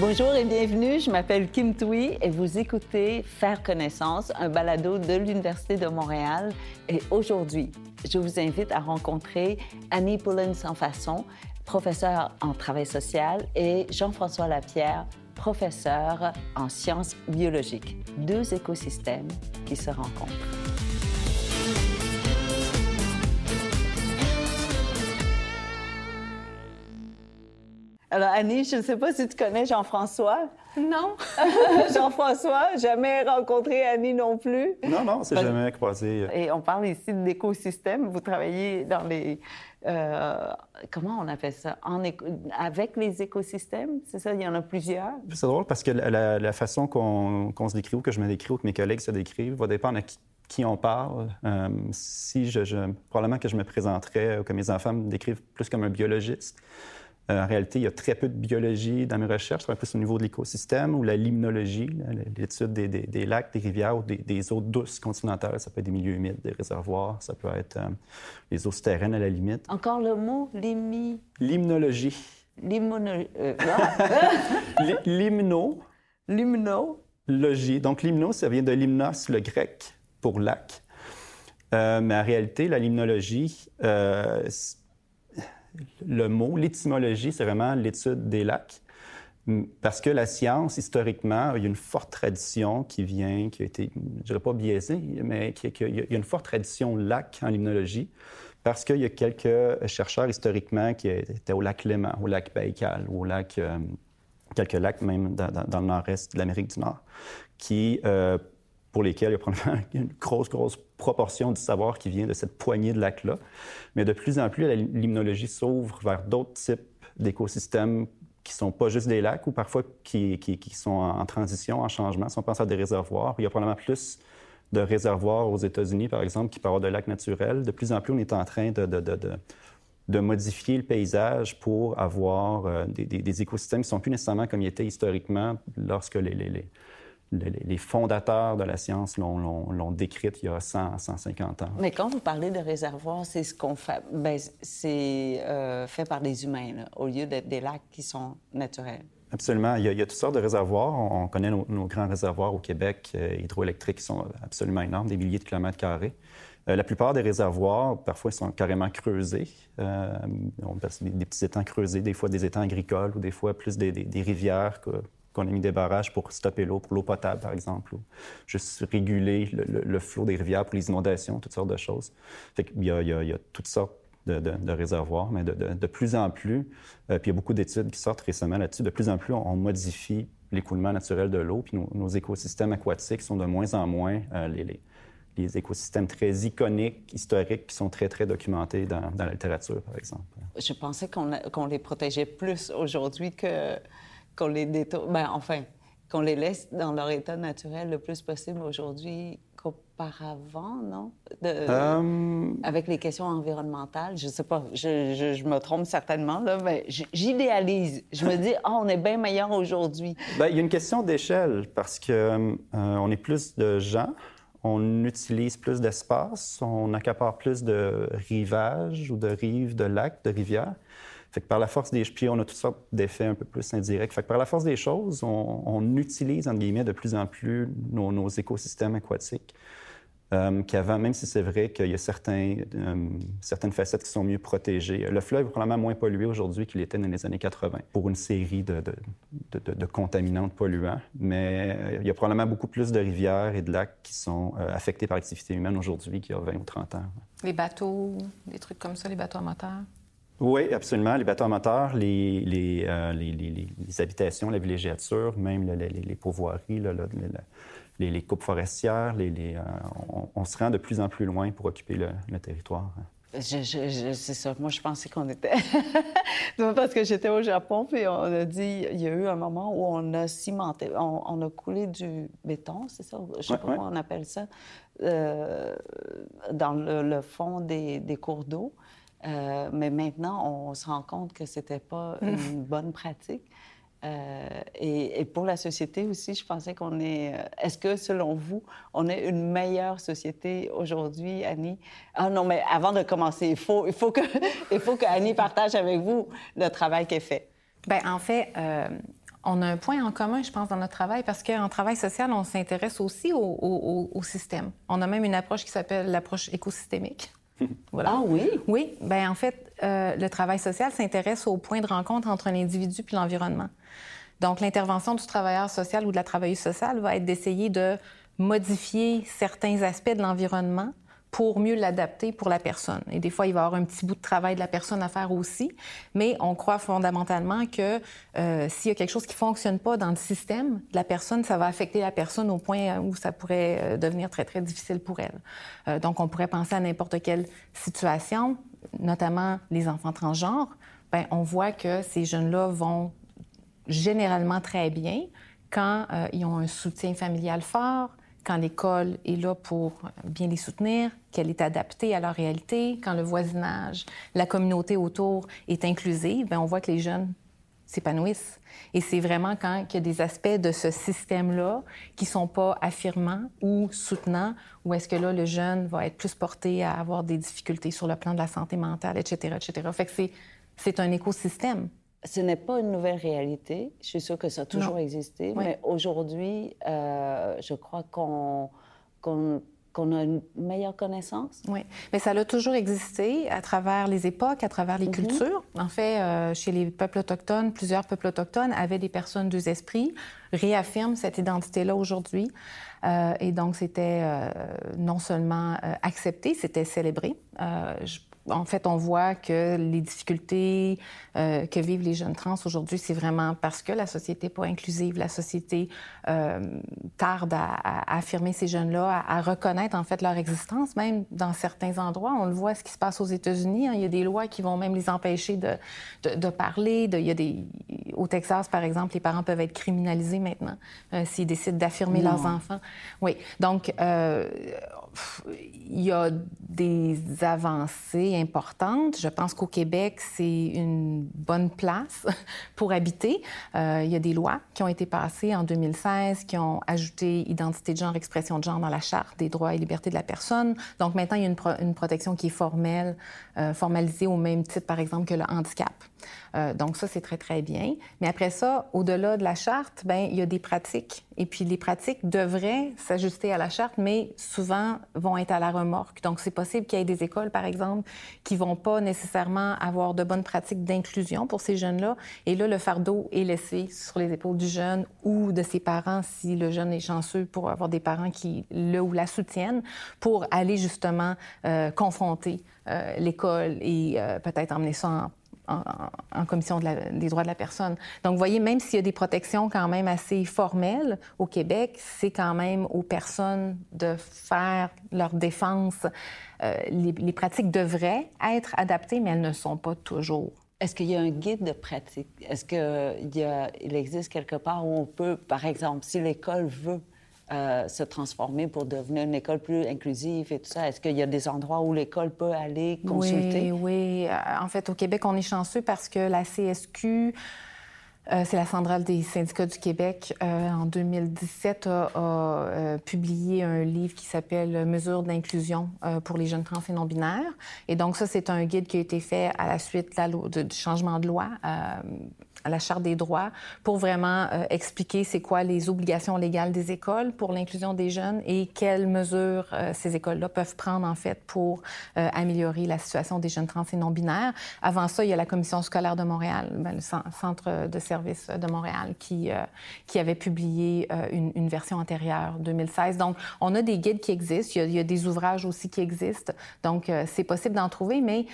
Bonjour et bienvenue, je m'appelle Kim Tui et vous écoutez Faire connaissance, un balado de l'Université de Montréal. Et aujourd'hui, je vous invite à rencontrer Annie Poulin sans professeure en travail social, et Jean-François Lapierre, professeur en sciences biologiques. Deux écosystèmes qui se rencontrent. Alors, Annie, je ne sais pas si tu connais Jean-François. Non. Jean-François, jamais rencontré Annie non plus. Non, non, c'est jamais croisé. Et on parle ici d'écosystème. Vous travaillez dans les. Euh, comment on appelle ça? En Avec les écosystèmes, c'est ça? Il y en a plusieurs? C'est drôle parce que la, façon qu'on se décrit ou que je me décris ou que mes collègues se décrivent va dépendre de qui, on parle. Euh, si je, probablement que je me présenterais ou que mes enfants me décrivent plus comme un biologiste. Euh, en réalité, il y a très peu de biologie dans mes recherches. Je travaille plus au niveau de l'écosystème ou la limnologie, l'étude des, lacs, des rivières ou des, eaux douces continentales. Ça peut être des milieux humides, des réservoirs, ça peut être euh, les eaux souterraines à la limite. Encore le mot limi... limnologie. Limnologie. Euh, Limno. Limno. Logie. Donc, limno, ça vient de limnos, le grec, pour lac. mais en réalité, la limnologie, le mot, l'étymologie, c'est vraiment l'étude des lacs. Parce que la science, historiquement, il y a une forte tradition qui vient, qui a été, je dirais pas biaisée, mais qui, il y a une forte tradition lac en limnologie, parce qu'il y a quelques chercheurs historiquement qui étaient au lac Léman, au lac Baïkal, au lac, euh, quelques lacs même dans, le nord-est de l'Amérique du Nord, qui, euh, pour lesquels il y a probablement une grosse, grosse proportion du savoir qui vient de cette poignée de lacs-là. Mais de plus en plus, l'immunologie s'ouvre vers d'autres types d'écosystèmes qui ne sont pas juste des lacs ou parfois qui, qui, sont en transition, en changement. Si on pense à des réservoirs, il y a probablement plus de réservoirs aux États-Unis, par exemple, qui avoir de lacs naturels. De plus en plus, on est en train de, de, de, de modifier le paysage pour avoir euh, des, des, écosystèmes qui ne sont plus nécessairement comme ils étaient historiquement lorsque les, les les fondateurs de la science l'ont décrite il y a 100, 150 ans. Mais quand vous parlez de réservoirs, c'est ce qu'on fait. Ben, c'est euh, fait par des humains, au lieu d'être des lacs qui sont naturels. Absolument. Il y, a, toutes sortes de réservoirs. On, connaît nos, grands réservoirs au Québec euh, hydroélectriques qui sont absolument énormes, des milliers de kilomètres carrés. Euh, la plupart des réservoirs, parfois, sont carrément creusés. on des, des, petits étangs creusés, des fois des étangs agricoles ou des fois plus des, des, des rivières qu'on a mis des barrages pour stopper l'eau, pour l'eau potable, par exemple, ou juste réguler le, flot des rivières pour les inondations, toutes sortes de choses. Il, y a, toutes sortes de, réservoirs, mais de, plus en plus, euh, puis il y a beaucoup d'études qui sortent récemment là-dessus, de plus en plus, on, modifie l'écoulement naturel de l'eau, puis nos, écosystèmes aquatiques sont de moins en moins euh, les, les, écosystèmes très iconiques, historiques, qui sont très, très documentés dans, la littérature, par exemple. Je pensais qu'on les protégeait plus aujourd'hui que qu'on les détourne, ben, enfin, qu'on les laisse dans leur état naturel le plus possible aujourd'hui qu'auparavant, non? Euh, avec les questions environnementales, je sais pas, je, je, me trompe certainement, là, mais j'idéalise. Je me dis, ah, on est bien meilleur aujourd'hui. Bien, il y a une question d'échelle parce que euh, on est plus de gens, on utilise plus d'espace, on accapare plus de rivages ou de rives, de lacs, de rivières. Par la force des... Puis on a toutes sortes d'effets un peu plus indirects. Par la force des choses, on, utilise, entre guillemets, de plus en plus nos, écosystèmes aquatiques. Euh, qu'avant, même si c'est vrai qu'il y a euh, certaines facettes qui sont mieux protégées. Le fleuve est probablement moins pollué aujourd'hui qu'il était dans les années 80 pour une série de, de, contaminants polluants, mais euh, il y a probablement beaucoup plus de rivières et de lacs qui sont affectés par l'activité humaine aujourd'hui qu'il y a 20 ou 30 ans. Les bateaux, des trucs comme ça, les bateaux à moteur? Oui, absolument. Les bateaux moteurs, les, les, euh, les, les, habitations, la villégiature, même les, pourvoiries, les, coupes forestières, euh, on, on, se rend de plus en plus loin pour occuper le, territoire. Je, je, c'est ça. Moi, je pensais qu'on était. Parce que j'étais au Japon, puis on a dit, il y a eu un moment où on a cimenté, on, a coulé du béton, c'est ça? Je sais pas comment on appelle ça, euh, dans le, fond des, des cours d'eau. Euh, mais maintenant, on se rend compte que c'était pas une bonne pratique. Euh, et, pour la société aussi, je pensais qu'on est. Euh, est-ce que, selon vous, on est une meilleure société aujourd'hui, Annie? Ah non, mais avant de commencer, il faut, il faut que, il faut que Annie partage avec vous le travail qu'elle fait. Bien, en fait, on a un point en commun, je pense, dans notre travail, parce qu'en travail social, on s'intéresse aussi au, système. On a même une approche qui s'appelle l'approche écosystémique. Voilà. Ah oui? Oui. Bien, en fait, euh, le travail social s'intéresse au point de rencontre entre un individu et l'environnement. Donc, l'intervention du travailleur social ou de la travailleuse sociale va être d'essayer de modifier certains aspects de l'environnement pour mieux l'adapter pour la personne. Et des fois, il va y avoir un petit bout de travail de la personne à faire aussi, mais on croit fondamentalement que euh, s'il y a quelque chose qui ne fonctionne pas dans le système de la personne, ça va affecter la personne au point où ça pourrait euh, devenir très, très difficile pour elle. Euh, donc, on pourrait penser à n'importe quelle situation, notamment les enfants transgenres. Bien, on voit que ces jeunes-là vont généralement très bien quand ils ont un soutien familial fort, quand l'école est là pour bien les soutenir, qu'elle est adaptée à leur réalité, quand le voisinage, la communauté autour est inclusive, bien, on voit que les jeunes s'épanouissent. Et c'est vraiment quand il y a des aspects de ce système-là qui sont pas affirmants ou soutenants, où est-ce que là, le jeune va être plus porté à avoir des difficultés sur le plan de la santé mentale, etc., etc. Fait que c'est un écosystème ce n'est pas une nouvelle réalité. Je suis sûre que ça a toujours existé, mais aujourd'hui, euh, je crois qu'on a une meilleure connaissance. Oui, mais ça a toujours existé à travers les époques, à travers les mhm. cultures. En fait, euh, chez les peuples autochtones, plusieurs peuples autochtones avaient des personnes deux esprits, réaffirment cette identité-là aujourd'hui. Euh, et donc, c'était non seulement accepté, c'était célébré. Je en fait, on voit que les difficultés euh, que vivent les jeunes trans aujourd'hui, c'est vraiment parce que la société n'est pas inclusive, la société euh, tarde à, affirmer ces jeunes-là, à, reconnaître en fait leur existence, même dans certains endroits. On le voit, ce qui se passe aux États-Unis. Hein. il y a des lois qui vont même les empêcher de, de, parler. De, il y a des, au Texas, par exemple, les parents peuvent être criminalisés maintenant euh, s'ils décident d'affirmer leurs enfants. Oui. Donc, il y a des avancées importantes. Je pense qu'au Québec, c'est une bonne place pour habiter. Euh, il y a des lois qui ont été passées en 2016 qui ont ajouté identité de genre, expression de genre dans la Charte des droits et libertés de la personne. Donc maintenant, il y a une, une protection qui est formelle, euh, formalisée au même titre, par exemple, que le handicap. Euh, donc ça, c'est très, très bien. Mais après ça, au-delà de la charte, ben il y a des pratiques. Et puis les pratiques devraient s'ajuster à la charte, mais souvent vont être à la remorque. Donc c'est possible qu'il y ait des écoles, par exemple, qui vont pas nécessairement avoir de bonnes pratiques d'inclusion pour ces jeunes-là. Et là, le fardeau est laissé sur les épaules du jeune ou de ses parents, si le jeune est chanceux pour avoir des parents qui le ou la soutiennent, pour aller justement euh, confronter euh, l'école et peut-être emmener ça en en, commission des droits de la personne. Donc, vous voyez, même s'il y a des protections quand même assez formelles au Québec, c'est quand même aux personnes de faire leur défense. Euh, les, pratiques devraient être adaptées, mais elles ne sont pas toujours. Est-ce qu'il y a un guide de pratique? Est-ce qu'il il existe quelque part où on peut, par exemple, si l'école veut euh, se transformer pour devenir une école plus inclusive et tout ça? Est-ce qu'il y a des endroits où l'école peut aller consulter? Oui, oui. Euh, en fait, au Québec, on est chanceux parce que la CSQ, euh, c'est la centrale des syndicats du Québec, en 2017 a, publié un livre qui s'appelle Mesures d'inclusion pour les jeunes trans et non-binaires. Et donc ça, c'est un guide qui a été fait à la suite du changement de loi à la Charte des droits pour vraiment euh, expliquer c'est quoi les obligations légales des écoles pour l'inclusion des jeunes et quelles mesures euh, ces écoles-là peuvent prendre en fait pour euh, améliorer la situation des jeunes trans et non binaires. Avant ça, il y a la Commission scolaire de Montréal, ben, le Centre de services de Montréal, qui, qui avait publié une, version antérieure, 2016. Donc, on a des guides qui existent, il y a des ouvrages aussi qui existent. Donc, c'est possible d'en trouver, mais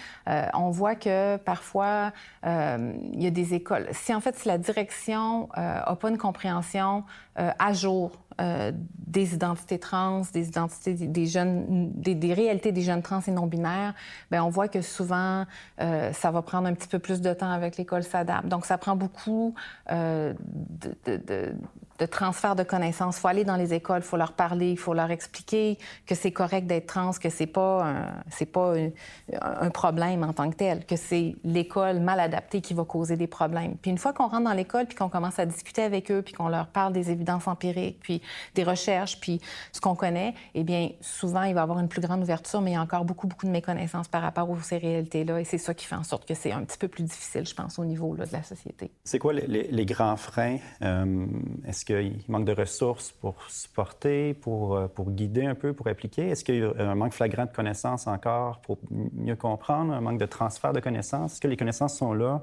on voit que parfois, il y a des écoles si en fait la direction n'a euh, pas une compréhension euh, à jour euh, des identités trans, des identités des, jeunes, des, réalités des jeunes trans et non binaires, ben on voit que souvent ça va prendre un petit peu plus de temps avec l'école s'adapte. Donc ça prend beaucoup de, de transfert de connaissances. Il faut aller dans les écoles, il faut leur parler, il faut leur expliquer que c'est correct d'être trans, que c'est pas c'est pas un, problème en tant que tel, que c'est l'école mal adaptée qui va causer des problèmes. Puis une fois qu'on rentre dans l'école, puis qu'on commence à discuter avec eux, puis qu'on leur parle des évidences empiriques, puis des recherches, puis ce qu'on connaît, eh bien souvent il va y avoir une plus grande ouverture, mais il y a encore beaucoup beaucoup de méconnaissances par rapport aux ces réalités-là, et c'est ça qui fait en sorte que c'est un petit peu plus difficile, je pense, au niveau là, de la société. C'est quoi les, les, grands freins euh, Est-ce qu'il manque de ressources pour supporter, pour, euh, pour guider un peu, pour appliquer? Est-ce qu'il y a un manque flagrant de connaissances encore pour mieux comprendre, un manque de transfert de connaissances? Est-ce que les connaissances sont là,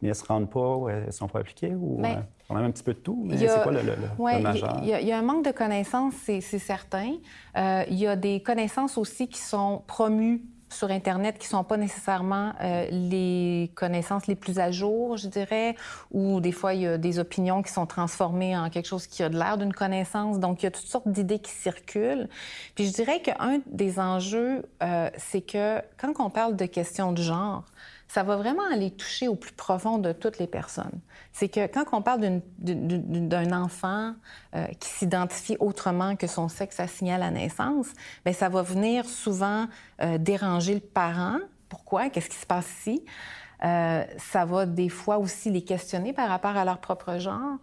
mais elles ne se rendent pas ou elles ne sont pas appliquées? Ou, euh, on a un petit peu de tout, mais c'est quoi le, le, majeur? Il y, a un manque de connaissances, c'est certain. il y a des connaissances aussi qui sont promues sur Internet qui ne sont pas nécessairement euh, les connaissances les plus à jour, je dirais, ou des fois, il y a des opinions qui sont transformées en quelque chose qui a de l'air d'une connaissance. Donc, il y a toutes sortes d'idées qui circulent. Puis, je dirais qu'un des enjeux, euh, c'est que quand on parle de questions de genre, ça va vraiment aller toucher au plus profond de toutes les personnes. C'est que quand on parle d'un enfant euh, qui s'identifie autrement que son sexe assigné à la naissance, bien, ça va venir souvent euh, déranger le parent. Pourquoi? Qu'est-ce qui se passe ici? Euh, ça va des fois aussi les questionner par rapport à leur propre genre.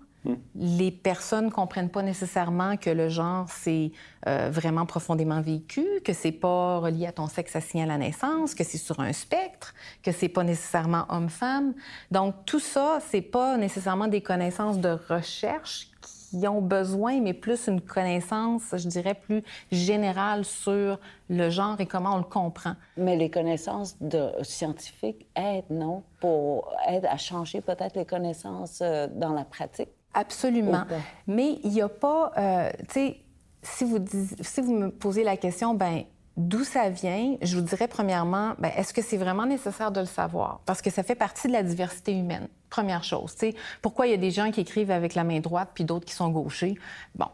Les personnes comprennent pas nécessairement que le genre c'est euh, vraiment profondément vécu, que c'est pas relié à ton sexe assigné à la naissance, que c'est sur un spectre, que c'est pas nécessairement homme-femme. Donc tout ça, c'est pas nécessairement des connaissances de recherche qui ont besoin, mais plus une connaissance, je dirais, plus générale sur le genre et comment on le comprend. Mais les connaissances de, scientifiques aident, non? Pour aident à changer peut-être les connaissances euh, dans la pratique? Absolument. Mais il n'y a pas, euh, tu sais, si vous, si vous me posez la question, ben d'où ça vient, je vous dirais premièrement, ben, est-ce que c'est vraiment nécessaire de le savoir? Parce que ça fait partie de la diversité humaine. Première chose, tu sais, pourquoi il y a des gens qui écrivent avec la main droite puis d'autres qui sont gauchers? Bon,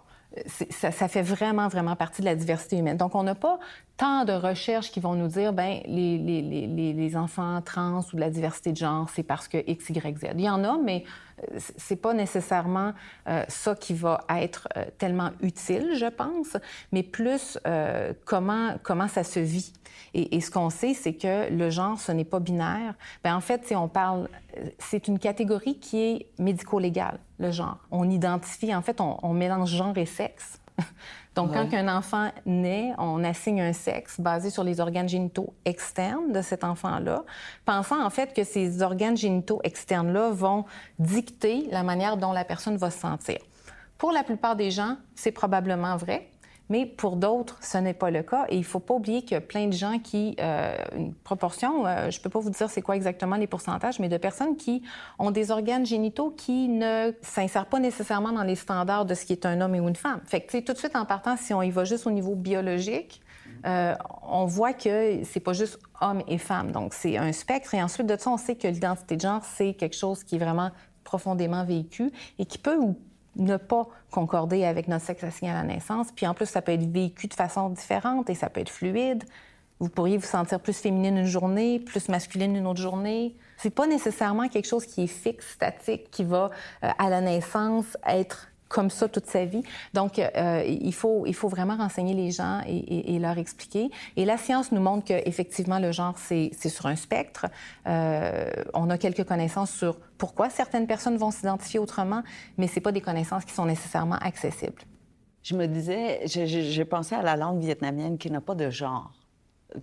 ça, ça, fait vraiment, vraiment partie de la diversité humaine. Donc, on n'a pas tant de recherches qui vont nous dire, ben les, les, les, les, enfants trans ou de la diversité de genre, c'est parce que X, Y, Z. Il y en a, mais c'est pas nécessairement euh, ça qui va être euh, tellement utile, je pense, mais plus comment, comment ça se vit. Et, ce qu'on sait, c'est que le genre, ce n'est pas binaire. Ben en fait, si on parle, c'est une catégorie qui est médico-légale, le genre. On identifie, en fait, on mélange genre et sexe. Donc, quand un enfant naît, on assigne un sexe basé sur les organes génitaux externes de cet enfant-là, pensant en fait que ces organes génitaux externes-là vont dicter la manière dont la personne va se sentir. Pour la plupart des gens, c'est probablement vrai. Mais pour d'autres, ce n'est pas le cas. Et il ne faut pas oublier qu'il y a plein de gens qui, euh, une proportion, euh, je ne peux pas vous dire c'est quoi exactement les pourcentages, mais de personnes qui ont des organes génitaux qui ne s'insèrent pas nécessairement dans les standards de ce qui est un homme et une femme. Fait que, tout de suite, en partant, si on y va juste au niveau biologique, euh, on voit que c'est pas juste homme et femme. Donc, c'est un spectre. Et ensuite de ça, on sait que l'identité de genre, c'est quelque chose qui est vraiment profondément vécu et qui peut ou ne pas concorder avec notre sexe assigné à la naissance. Puis en plus, ça peut être vécu de façon différente et ça peut être fluide. Vous pourriez vous sentir plus féminine une journée, plus masculine une autre journée. C'est pas nécessairement quelque chose qui est fixe, statique, qui va euh, à la naissance être comme ça toute sa vie. Donc, euh, il, faut, il faut vraiment renseigner les gens et, et, leur expliquer. Et la science nous montre qu'effectivement, le genre, c'est sur un spectre. Euh, on a quelques connaissances sur pourquoi certaines personnes vont s'identifier autrement, mais ce pas des connaissances qui sont nécessairement accessibles. Je me disais, j'ai pensé à la langue vietnamienne qui n'a pas de genre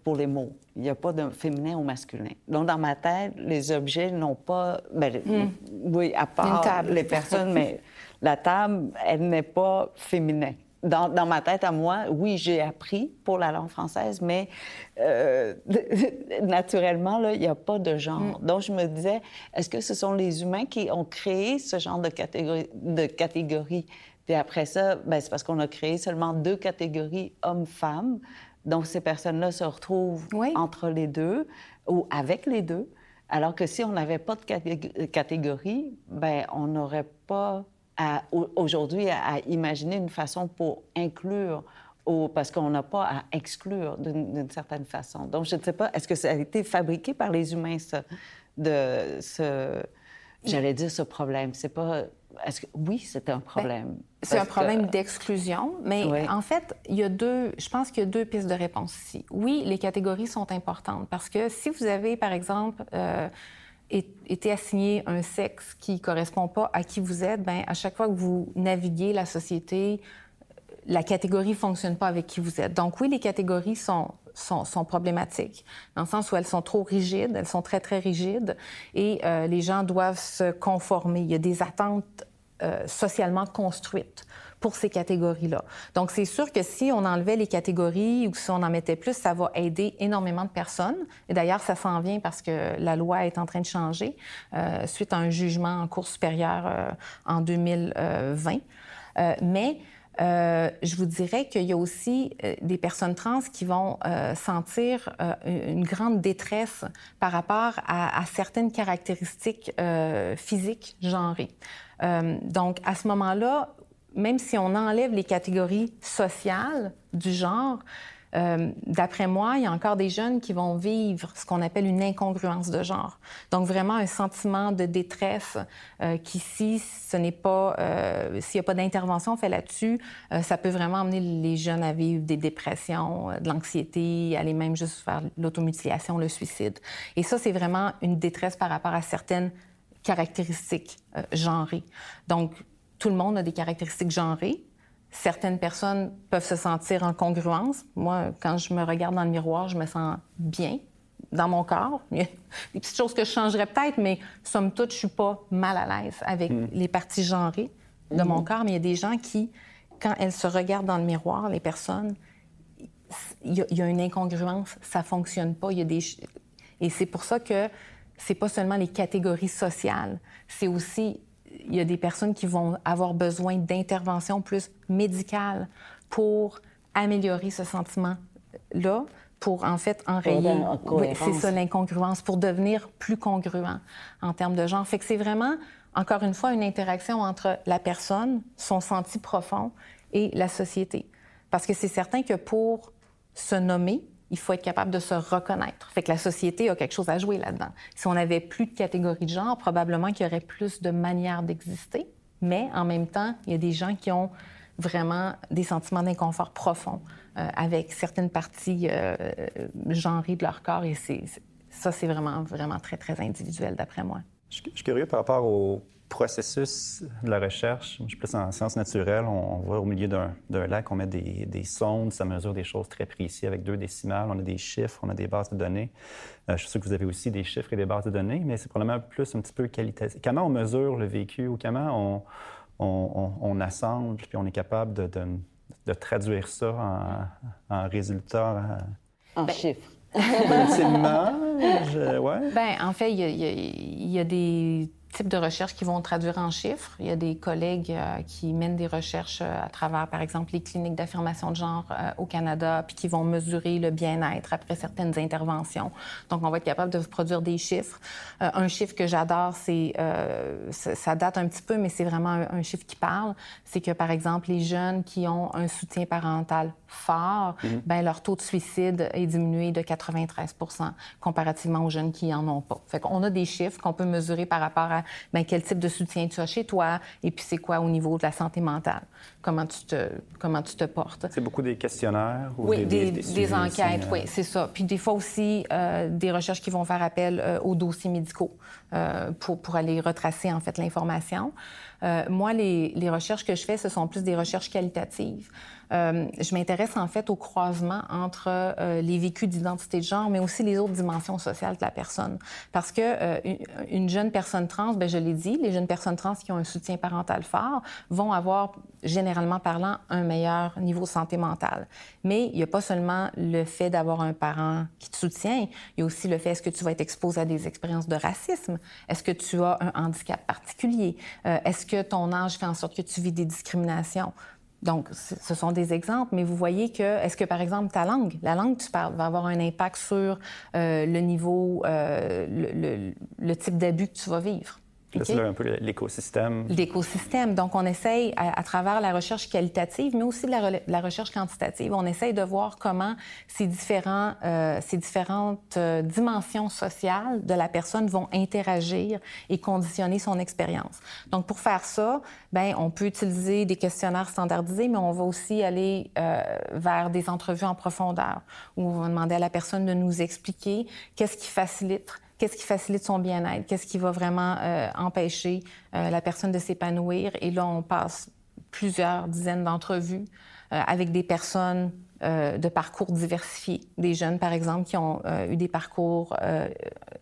pour les mots. Il n'y a pas de féminin ou masculin. Donc, dans ma tête, les objets n'ont pas... Ben, hmm. Oui, à part les personnes, mais la table, elle n'est pas féminin. Dans, dans, ma tête à moi, oui, j'ai appris pour la langue française, mais euh, naturellement, il n'y a pas de genre. Mm. Donc, je me disais, est-ce que ce sont les humains qui ont créé ce genre de catégorie? De catégorie? Puis après ça, ben, c'est parce qu'on a créé seulement deux catégories hommes-femmes. Donc, ces personnes-là se retrouvent entre les deux ou avec les deux. Alors que si on n'avait pas de catégorie, ben, on n'aurait pas aujourd'hui à, imaginer une façon pour inclure parce qu'on n'a pas à exclure d'une certaine façon. Donc, je ne sais pas, est-ce que ça a été fabriqué par les humains, ça, de ce, J'allais dire ce problème? C'est pas. Est-ce que oui, c'est un problème. Ben, c'est un problème d'exclusion, mais en fait, il y a deux. Je pense qu'il y a deux pistes de réponse ici. Oui, les catégories sont importantes parce que si vous avez, par exemple, euh, été assigné un sexe qui correspond pas à qui vous êtes, ben à chaque fois que vous naviguez la société, la catégorie fonctionne pas avec qui vous êtes. Donc oui, les catégories sont sont, problématiques, dans le sens où elles sont trop rigides, elles sont très, très rigides, et euh, les gens doivent se conformer. Il y a des attentes euh, socialement construites pour ces catégories-là. Donc, c'est sûr que si on enlevait les catégories ou si on en mettait plus, ça va aider énormément de personnes. Et d'ailleurs, ça s'en vient parce que la loi est en train de changer euh, suite à un jugement en cours supérieure en 2020. mais euh, je vous dirais qu'il y a aussi euh, des personnes trans qui vont euh, sentir une grande détresse par rapport à, certaines caractéristiques physiques genrées. Donc, à ce moment-là, même si on enlève les catégories sociales du genre, euh, d'après moi, il y a encore des jeunes qui vont vivre ce qu'on appelle une incongruence de genre. Donc vraiment un sentiment de détresse euh, qui, si ce n'est pas, euh, s'il n'y a pas d'intervention fait là-dessus, ça peut vraiment amener les jeunes à vivre des dépressions, de l'anxiété, aller même juste faire l'automutilation, le suicide. Et ça, c'est vraiment une détresse par rapport à certaines caractéristiques genrées. Donc, tout le monde a des caractéristiques genrées, certaines personnes peuvent se sentir en congruence. Moi, quand je me regarde dans le miroir, je me sens bien dans mon corps. Il y a des petites choses que je changerais peut-être, mais somme toute, je suis pas mal à l'aise avec mm. les parties genrées de mon mm-hmm. corps. Mais il y a des gens qui, quand elles se regardent dans le miroir, les personnes, il y a, une incongruence, ça fonctionne pas. Il y a des... Et c'est pour ça que c'est pas seulement les catégories sociales, c'est aussi il y a des personnes qui vont avoir besoin d'intervention plus médicale pour améliorer ce sentiment-là, pour en fait enrayer. c'est ça l'incongruence, pour devenir plus congruent en termes de genre. Fait que c'est vraiment, encore une fois, une interaction entre la personne, son senti profond et la société. Parce que c'est certain que pour se nommer, il faut être capable de se reconnaître. Fait que la société a quelque chose à jouer là-dedans. Si on n'avait plus de catégories de genre, probablement qu'il y aurait plus de manières d'exister, mais en même temps, il y a des gens qui ont vraiment des sentiments d'inconfort profond euh, avec certaines parties euh, genrées de leur corps et c'est, ça, c'est vraiment, vraiment très, très individuel d'après moi. Je suis curieux par rapport au processus de la recherche, je suis plus en sciences naturelles, on, va au milieu d'un lac, on met des, sondes, ça mesure des choses très précises avec deux décimales, on a des chiffres, on a des bases de données. Euh, je suis sûr que vous avez aussi des chiffres et des bases de données, mais c'est probablement plus un petit peu qualitatif. Comment on mesure le vécu ou comment on, assemble, puis on est capable de, traduire ça en, en résultat? En ben, chiffres. Ultimement, je, ouais. Ben, en fait, il y, a des types de recherches qui vont traduire en chiffres. Il y a des collègues euh, qui mènent des recherches euh, à travers, par exemple, les cliniques d'affirmation de genre euh, au Canada, puis qui vont mesurer le bien-être après certaines interventions. Donc, on va être capable de produire des chiffres. un chiffre que j'adore, c'est, ça date un petit peu, mais c'est vraiment un, chiffre qui parle. C'est que, par exemple, les jeunes qui ont un soutien parental fort, mm-hmm. ben leur taux de suicide est diminué de 93 comparativement aux jeunes qui en ont pas. Fait qu'on a des chiffres qu'on peut mesurer par rapport à ben, quel type de soutien tu as chez toi et puis c'est quoi au niveau de la santé mentale. Comment tu te, comment tu te portes. C'est beaucoup des questionnaires ou oui, des, des, enquêtes, euh, oui, c'est ça. Puis des fois aussi, euh, des recherches qui vont faire appel euh, aux dossiers médicaux pour, pour aller retracer, en fait, l'information. moi, les, les recherches que je fais, ce sont plus des recherches qualitatives. Euh, je m'intéresse en fait au croisement entre euh, les vécus d'identité de genre, mais aussi les autres dimensions sociales de la personne. Parce que euh, une jeune personne trans, ben je l'ai dit, les jeunes personnes trans qui ont un soutien parental fort vont avoir, généralement parlant, un meilleur niveau de santé mentale. Mais il n'y a pas seulement le fait d'avoir un parent qui te soutient, il y a aussi le fait est-ce que tu vas être exposé à des expériences de racisme, est-ce que tu as un handicap particulier, est-ce que ton âge fait en sorte que tu vis des discriminations? Donc, ce sont des exemples, mais vous voyez que, est-ce que, par exemple, ta langue, la langue que tu parles, va avoir un impact sur euh, le niveau, euh, le, type d'abus que tu vas vivre? C'est là un peu l'écosystème. L'écosystème. Donc, on essaye, à, travers la recherche qualitative, mais aussi la, la, recherche quantitative, on essaye de voir comment ces, différents, euh, ces différentes euh, dimensions sociales de la personne vont interagir et conditionner son expérience. Donc, pour faire ça, ben, on peut utiliser des questionnaires standardisés, mais on va aussi aller euh, vers des entrevues en profondeur où on va demander à la personne de nous expliquer qu'est-ce qui facilite qu'est-ce qui facilite son bien-être, qu'est-ce qui va vraiment euh, empêcher euh, la personne de s'épanouir? Et là, on passe plusieurs dizaines d'entrevues euh, avec des personnes de parcours diversifiés. Des jeunes, par exemple, qui ont eu des parcours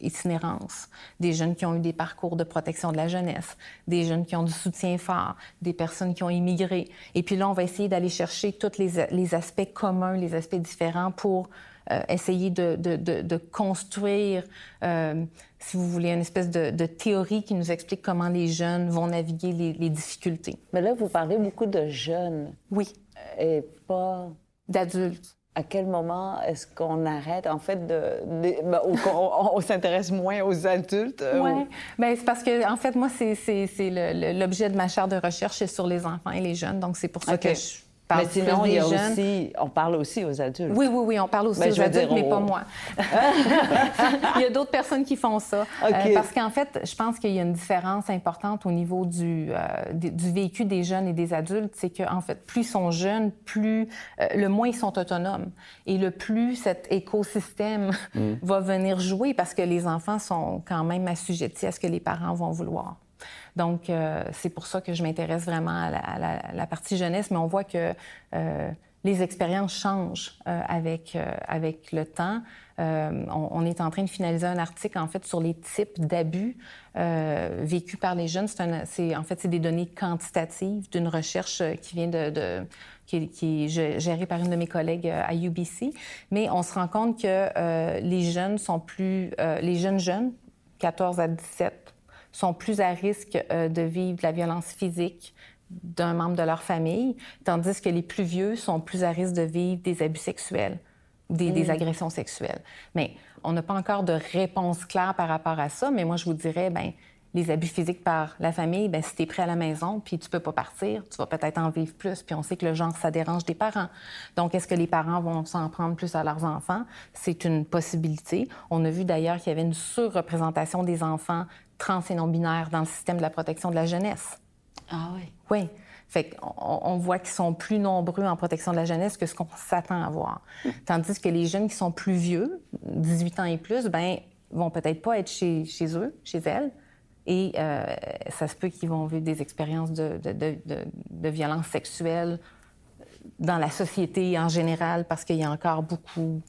itinérance, des jeunes qui ont eu des parcours de protection de la jeunesse, des jeunes qui ont du soutien fort, des personnes qui ont immigré. Et puis là, on va essayer d'aller chercher tous les, les aspects communs, les aspects différents pour euh, essayer de, de, de, construire, euh, si vous voulez, une espèce de, théorie qui nous explique comment les jeunes vont naviguer les, les difficultés. Mais là, vous parlez beaucoup de jeunes. Oui. Et pas... D'adultes à quel moment est-ce qu'on arrête, en fait, de, ben, on, s'intéresse moins aux adultes? Euh, oui, ou... Ben, c'est parce que, en fait, moi, c'est l'objet de ma chaire de recherche, c'est sur les enfants et les jeunes. Donc, c'est pour ça que je mais sinon, il y a aussi, on parle aussi aux adultes. Oui, oui, oui, on parle aussi aux adultes, mais pas moi. il y a d'autres personnes qui font ça. Euh, parce qu'en fait, je pense qu'il y a une différence importante au niveau du, euh, du vécu des jeunes et des adultes. C'est qu'en fait, plus ils sont jeunes, plus euh, le moins ils sont autonomes. Et le plus cet écosystème mm. va venir jouer parce que les enfants sont quand même assujettis à ce que les parents vont vouloir. Donc, euh, c'est pour ça que je m'intéresse vraiment à la, partie jeunesse, mais on voit que euh, les expériences changent euh, avec, avec le temps. On, est en train de finaliser un article, en fait, sur les types d'abus vécus par les jeunes. C'est en fait, c'est des données quantitatives d'une recherche qui vient de, qui, qui, est gérée par une de mes collègues à UBC. Mais on se rend compte que les jeunes sont plus... les jeunes jeunes, 14 à 17 sont plus à risque euh, de vivre de la violence physique d'un membre de leur famille, tandis que les plus vieux sont plus à risque de vivre des abus sexuels, des, des mm. agressions sexuelles. Mais on n'a pas encore de réponse claire par rapport à ça, mais moi, je vous dirais, ben les abus physiques par la famille, ben si tu es prêt à la maison, puis tu peux pas partir, tu vas peut-être en vivre plus. Puis on sait que le genre, ça dérange des parents. Donc, est-ce que les parents vont s'en prendre plus à leurs enfants? C'est une possibilité. On a vu d'ailleurs qu'il y avait une surreprésentation des enfants trans et non-binaires dans le système de la protection de la jeunesse. Ah oui? Oui. Fait qu'on on voit qu'ils sont plus nombreux en protection de la jeunesse que ce qu'on s'attend à voir. Tandis que les jeunes qui sont plus vieux, 18 ans et plus, ben vont peut-être pas être chez, chez eux, chez elles, et euh, ça se peut qu'ils vont vivre des expériences de, de, de, de, violence sexuelle dans la société en général parce qu'il y a encore beaucoup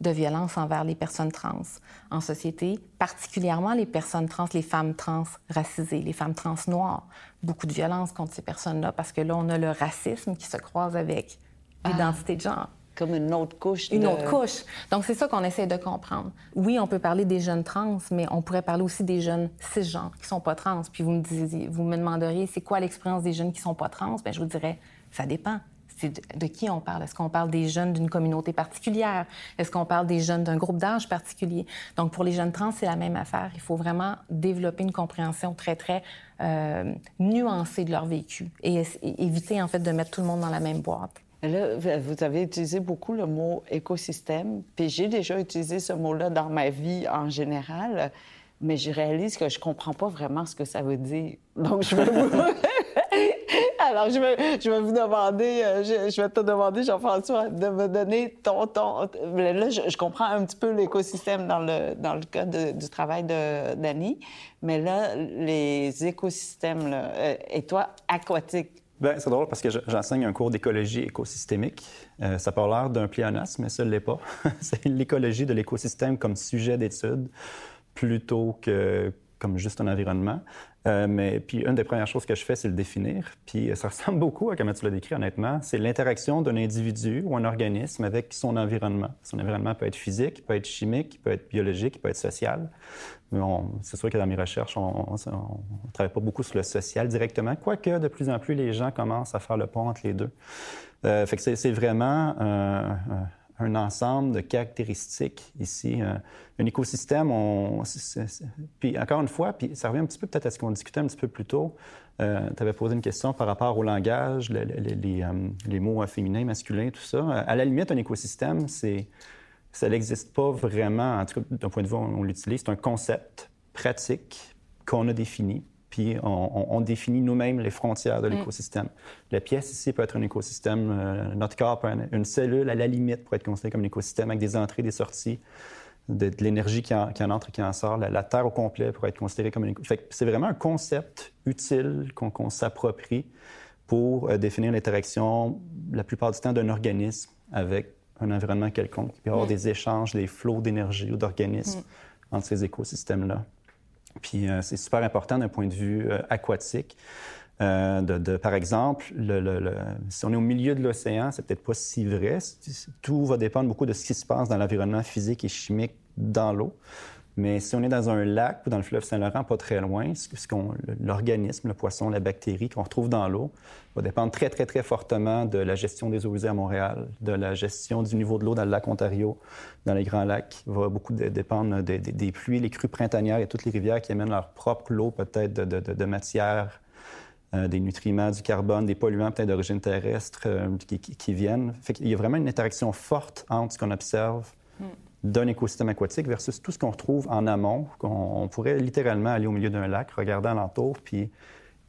de violence envers les personnes trans en société, particulièrement les personnes trans, les femmes trans racisées, les femmes trans noires. Beaucoup de violence contre ces personnes-là parce que là, on a le racisme qui se croise avec l'identité de genre. Comme une autre couche. Une autre couche. Donc, c'est ça qu'on essaie de comprendre. Oui, on peut parler des jeunes trans, mais on pourrait parler aussi des jeunes cisgenres qui sont pas trans. Puis vous me, disiez, vous me demanderiez, c'est quoi l'expérience des jeunes qui sont pas trans? Bien, je vous dirais, ça dépend de, qui on parle? Est-ce qu'on parle des jeunes d'une communauté particulière? Est-ce qu'on parle des jeunes d'un groupe d'âge particulier? Donc, pour les jeunes trans, c'est la même affaire. Il faut vraiment développer une compréhension très, très euh, nuancée de leur vécu et, éviter, en fait, de mettre tout le monde dans la même boîte. Là, vous avez utilisé beaucoup le mot écosystème, puis j'ai déjà utilisé ce mot-là dans ma vie en général, mais je réalise que je comprends pas vraiment ce que ça veut dire. Donc, je vais vous... Alors, je vais, je vais vous demander, euh, je, vais te demander, Jean-François, de me donner ton... ton... Là, je, comprends un petit peu l'écosystème dans le, dans le cas du travail d'Annie, mais là, les écosystèmes, euh, et toi, aquatiques, Bien, c'est drôle parce que j'enseigne un cours d'écologie écosystémique. Euh, ça l'air d'un pléonasme, mais ça ne l'est pas. c'est l'écologie de l'écosystème comme sujet d'étude plutôt que comme juste un environnement. Euh, mais puis une des premières choses que je fais, c'est le définir. Puis ça ressemble beaucoup à comment tu l'as décrit, honnêtement. C'est l'interaction d'un individu ou un organisme avec son environnement. Son environnement peut être physique, peut être chimique, peut être biologique, peut être social. Mais c'est sûr que dans mes recherches, on ne travaille pas beaucoup sur le social directement, quoique de plus en plus les gens commencent à faire le pont entre les deux. Euh, fait que c'est vraiment un un ensemble de caractéristiques ici. un écosystème, on, puis encore une fois, puis ça revient un petit peu peut-être à ce qu'on discutait un petit peu plus tôt. tu avais posé une question par rapport au langage, les, les, les mots féminins, masculins, tout ça. À la limite, un écosystème, ça n'existe pas vraiment, en tout cas d'un point de vue où on l'utilise. C'est un concept pratique qu'on a défini, puis on, définit nous-mêmes les frontières de l'écosystème. La pièce ici peut être un écosystème, euh, notre corps peut être une cellule à la limite pour être considérée comme un écosystème avec des entrées, des sorties, de, l'énergie qui, qui, en entre et qui en sort. La, Terre au complet pourrait être considérée comme un écosystème. C'est vraiment un concept utile qu'on s'approprie pour euh, définir l'interaction, la plupart du temps, d'un organisme avec un environnement quelconque. Il peut y avoir des échanges, des flots d'énergie ou d'organismes entre ces écosystèmes-là. Puis euh, c'est super important d'un point de vue euh, aquatique. Euh, par exemple, le, si on est au milieu de l'océan, c'est peut-être pas si vrai. Tout va dépendre beaucoup de ce qui se passe dans l'environnement physique et chimique dans l'eau. Mais si on est dans un lac ou dans le fleuve Saint-Laurent, pas très loin, ce l'organisme, le poisson, la bactérie qu'on retrouve dans l'eau va dépendre très, très, très fortement de la gestion des eaux usées à Montréal, de la gestion du niveau de l'eau dans le lac Ontario, dans les grands lacs. Il va beaucoup dépendre des pluies, les crues printanières et toutes les rivières qui amènent leur propre lot peut-être de, de, matière, euh, des nutriments, du carbone, des polluants peut-être d'origine terrestre euh, qui, viennent. Il y a vraiment une interaction forte entre ce qu'on observe hmm d'un écosystème aquatique versus tout ce qu'on retrouve en amont. On, pourrait littéralement aller au milieu d'un lac, regarder alentour, puis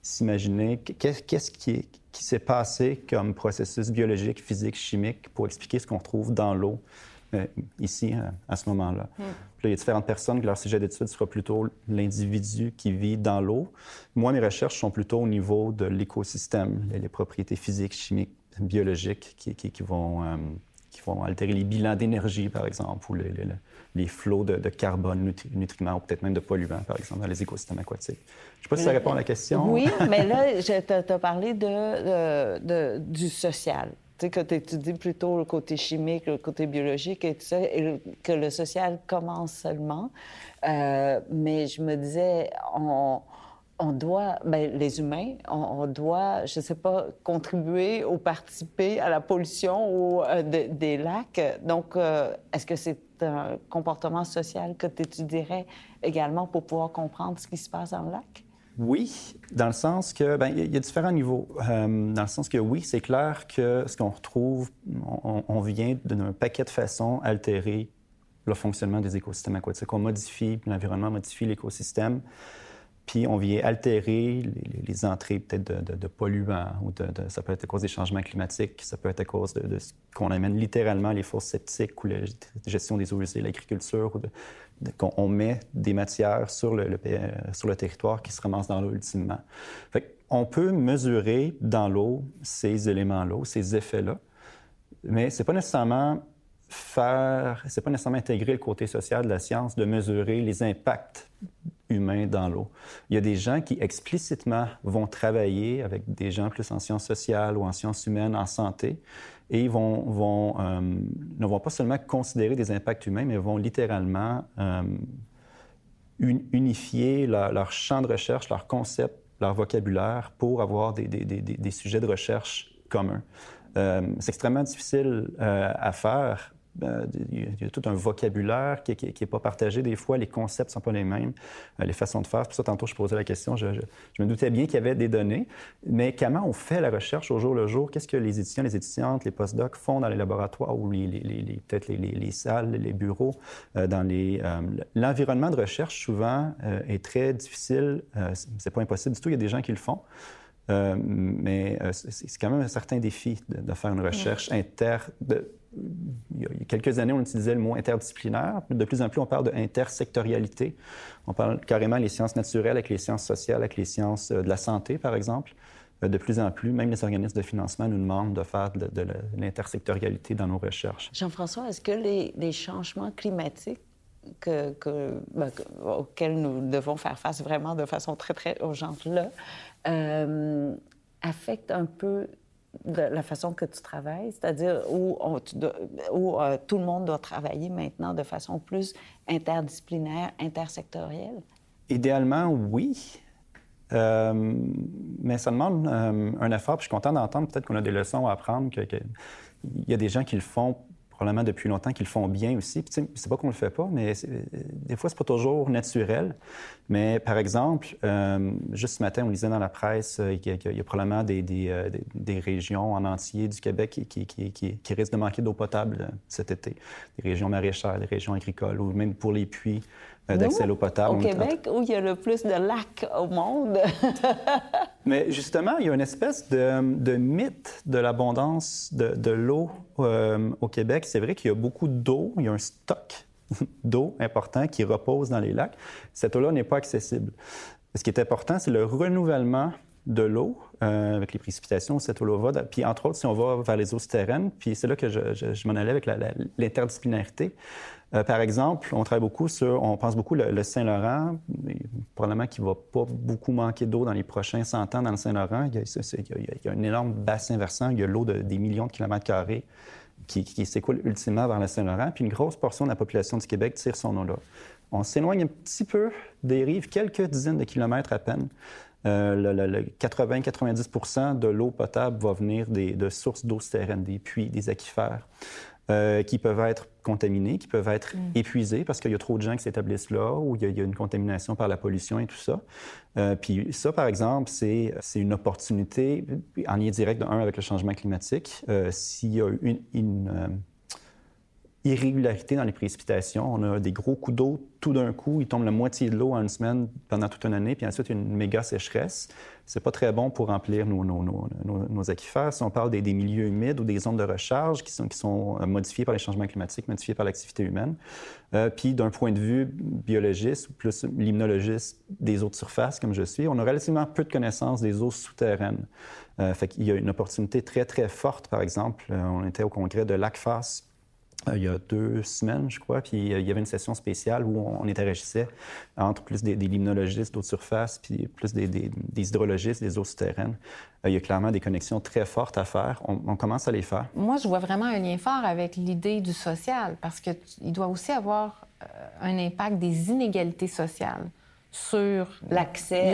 s'imaginer qu'est-ce qui, s'est passé comme processus biologique, physique, chimique pour expliquer ce qu'on trouve dans l'eau euh, ici, euh, à ce moment-là. Hmm. il y a différentes personnes que leur sujet d'étude sera plutôt l'individu qui vit dans l'eau. Moi, mes recherches sont plutôt au niveau de l'écosystème, les, propriétés physiques, chimiques, biologiques qui, vont... Euh, qui vont altérer les bilans d'énergie, par exemple, ou les, les, flots de, carbone, nutriments, ou peut-être même de polluants, par exemple, dans les écosystèmes aquatiques. Je ne sais pas si ça répond à la question. Oui, mais là, tu as parlé de, de, du social. Tu sais, que tu étudies plutôt le côté chimique, le côté biologique et tout ça, et que le social commence seulement. Euh, mais je me disais, on on doit, ben, les humains, on, doit, je ne sais pas, contribuer ou participer à la pollution euh, des lacs. Donc, euh, est-ce que c'est un comportement social que tu étudierais également pour pouvoir comprendre ce qui se passe dans le lac? Oui, dans le sens que, ben, il y, a différents niveaux. Euh, dans le sens que oui, c'est clair que ce qu'on retrouve, on, on vient d'un paquet de façons altérer le fonctionnement des écosystèmes aquatiques. On modifie l'environnement, modifie l'écosystème. Puis on vient altérer les, entrées peut-être de, polluants, ou de, ça peut être à cause des changements climatiques, ça peut être à cause de, ce qu'on amène littéralement les fosses septiques ou la gestion des eaux usées, l'agriculture, qu'on met des matières sur le, sur le territoire qui se ramassent dans l'eau ultimement. On peut mesurer dans l'eau ces éléments-là, ces effets-là, mais c'est pas nécessairement faire, c'est pas nécessairement intégrer le côté social de la science de mesurer les impacts humain dans l'eau. Il y a des gens qui explicitement vont travailler avec des gens plus en sciences sociales ou en sciences humaines, en santé, et ils euh, ne vont pas seulement considérer des impacts humains, mais vont littéralement euh, unifier leur, champ de recherche, leur concept, leur vocabulaire pour avoir des, sujets de recherche communs. Euh, c'est extrêmement difficile à faire il y a tout un vocabulaire qui n'est pas partagé. Des fois, les concepts ne sont pas les mêmes, euh, les façons de faire. Pour ça, tantôt, je posais la question. Je, me doutais bien qu'il y avait des données. Mais comment on fait la recherche au jour le jour? Qu'est-ce que les étudiants, les étudiantes, les postdocs font dans les laboratoires ou les, peut-être les, salles, les bureaux? Euh, dans les, euh, l'environnement de recherche, souvent, est très difficile. c'est pas impossible du tout. Il y a des gens qui le font. Mais c'est quand même un certain défi de, faire une recherche inter, de, il y a quelques années, on utilisait le mot interdisciplinaire. De plus en plus, on parle d'intersectorialité. On parle carrément les sciences naturelles avec les sciences sociales, avec les sciences euh, de la santé, par exemple. Euh, de plus en plus, même les organismes de financement nous demandent de faire de, l'intersectorialité dans nos recherches. Jean-François, est-ce que les, changements climatiques que, ben, auxquels nous devons faire face vraiment de façon très, très urgente là, euh, affectent un peu la façon que tu travailles, c'est-à-dire où, euh, tout le monde doit travailler maintenant de façon plus interdisciplinaire, intersectorielle? Idéalement, oui. Euh, mais ça demande un effort. Je suis content d'entendre peut-être qu'on a des leçons à apprendre, qu'il y a des gens qui le font probablement depuis longtemps qu'ils font bien aussi. Puis, c'est pas qu'on le fait pas, mais des fois, c'est pas toujours naturel. Mais par exemple, euh, juste ce matin, on lisait dans la presse qu'il y, a probablement des, des, des, régions en entier du Québec qui, qui, qui risquent de manquer d'eau potable cet été. Des régions maraîchères, des régions agricoles, ou même pour les puits d'accès à l'eau potable. Au Québec, où il y a le plus de lacs au monde. Mais justement, il y a une espèce de, mythe de l'abondance de, l'eau euh, au Québec. C'est vrai qu'il y a beaucoup d'eau, il y a un stock d'eau important qui repose dans les lacs. Cette eau-là n'est pas accessible. Ce qui est important, c'est le renouvellement de l'eau euh, avec les précipitations, cette eau-là va. Puis, entre autres, si on va vers les eaux souterraines, puis c'est là que je, m'en allais avec l'interdisciplinarité. Euh, par exemple, on travaille beaucoup sur, on pense beaucoup le, Saint-Laurent, probablement qu'il ne va pas beaucoup manquer d'eau dans les prochains 100 ans dans le Saint-Laurent. Il, y a un énorme bassin versant, il y a l'eau de, des millions de kilomètres carrés qui, s'écoule ultimement vers le Saint-Laurent, puis une grosse portion de la population du Québec tire son eau là. On s'éloigne un petit peu des rives, quelques dizaines de kilomètres à peine. Euh, le, 80-90 de l'eau potable va venir de sources d'eau souterraines, des puits, des aquifères. Euh, qui peuvent être contaminés, qui peuvent être mm. épuisés parce qu'il y a trop de gens qui s'établissent là ou il y, a, une contamination par la pollution et tout ça. Euh, puis ça, par exemple, c'est une opportunité en lien direct, de un, avec le changement climatique. Euh, s'il y a une, une irrégularité dans les précipitations. On a des gros coups d'eau tout d'un coup. Il tombe la moitié de l'eau en une semaine pendant toute une année, puis ensuite une méga sécheresse. C'est pas très bon pour remplir nos, nos, nos, nos, aquifères. Si on parle des, milieux humides ou des zones de recharge qui sont, qui sont euh, modifiées par les changements climatiques, modifiées par l'activité humaine. Euh, puis d'un point de vue biologiste ou plus limnologiste des eaux de surface, comme je suis, on a relativement peu de connaissances des eaux souterraines. Euh, qu'il y a une opportunité très, très forte, par exemple. On était au congrès de Lac-Face euh, il y a deux semaines, je crois, puis euh, il y avait une session spéciale où on, interagissait entre plus des, limnologistes d'eau de surface, puis plus des, hydrologistes des eaux souterraines. Euh, il y a clairement des connexions très fortes à faire. On, commence à les faire. Moi, je vois vraiment un lien fort avec l'idée du social, parce qu'il doit aussi avoir un impact des inégalités sociales sur l'accès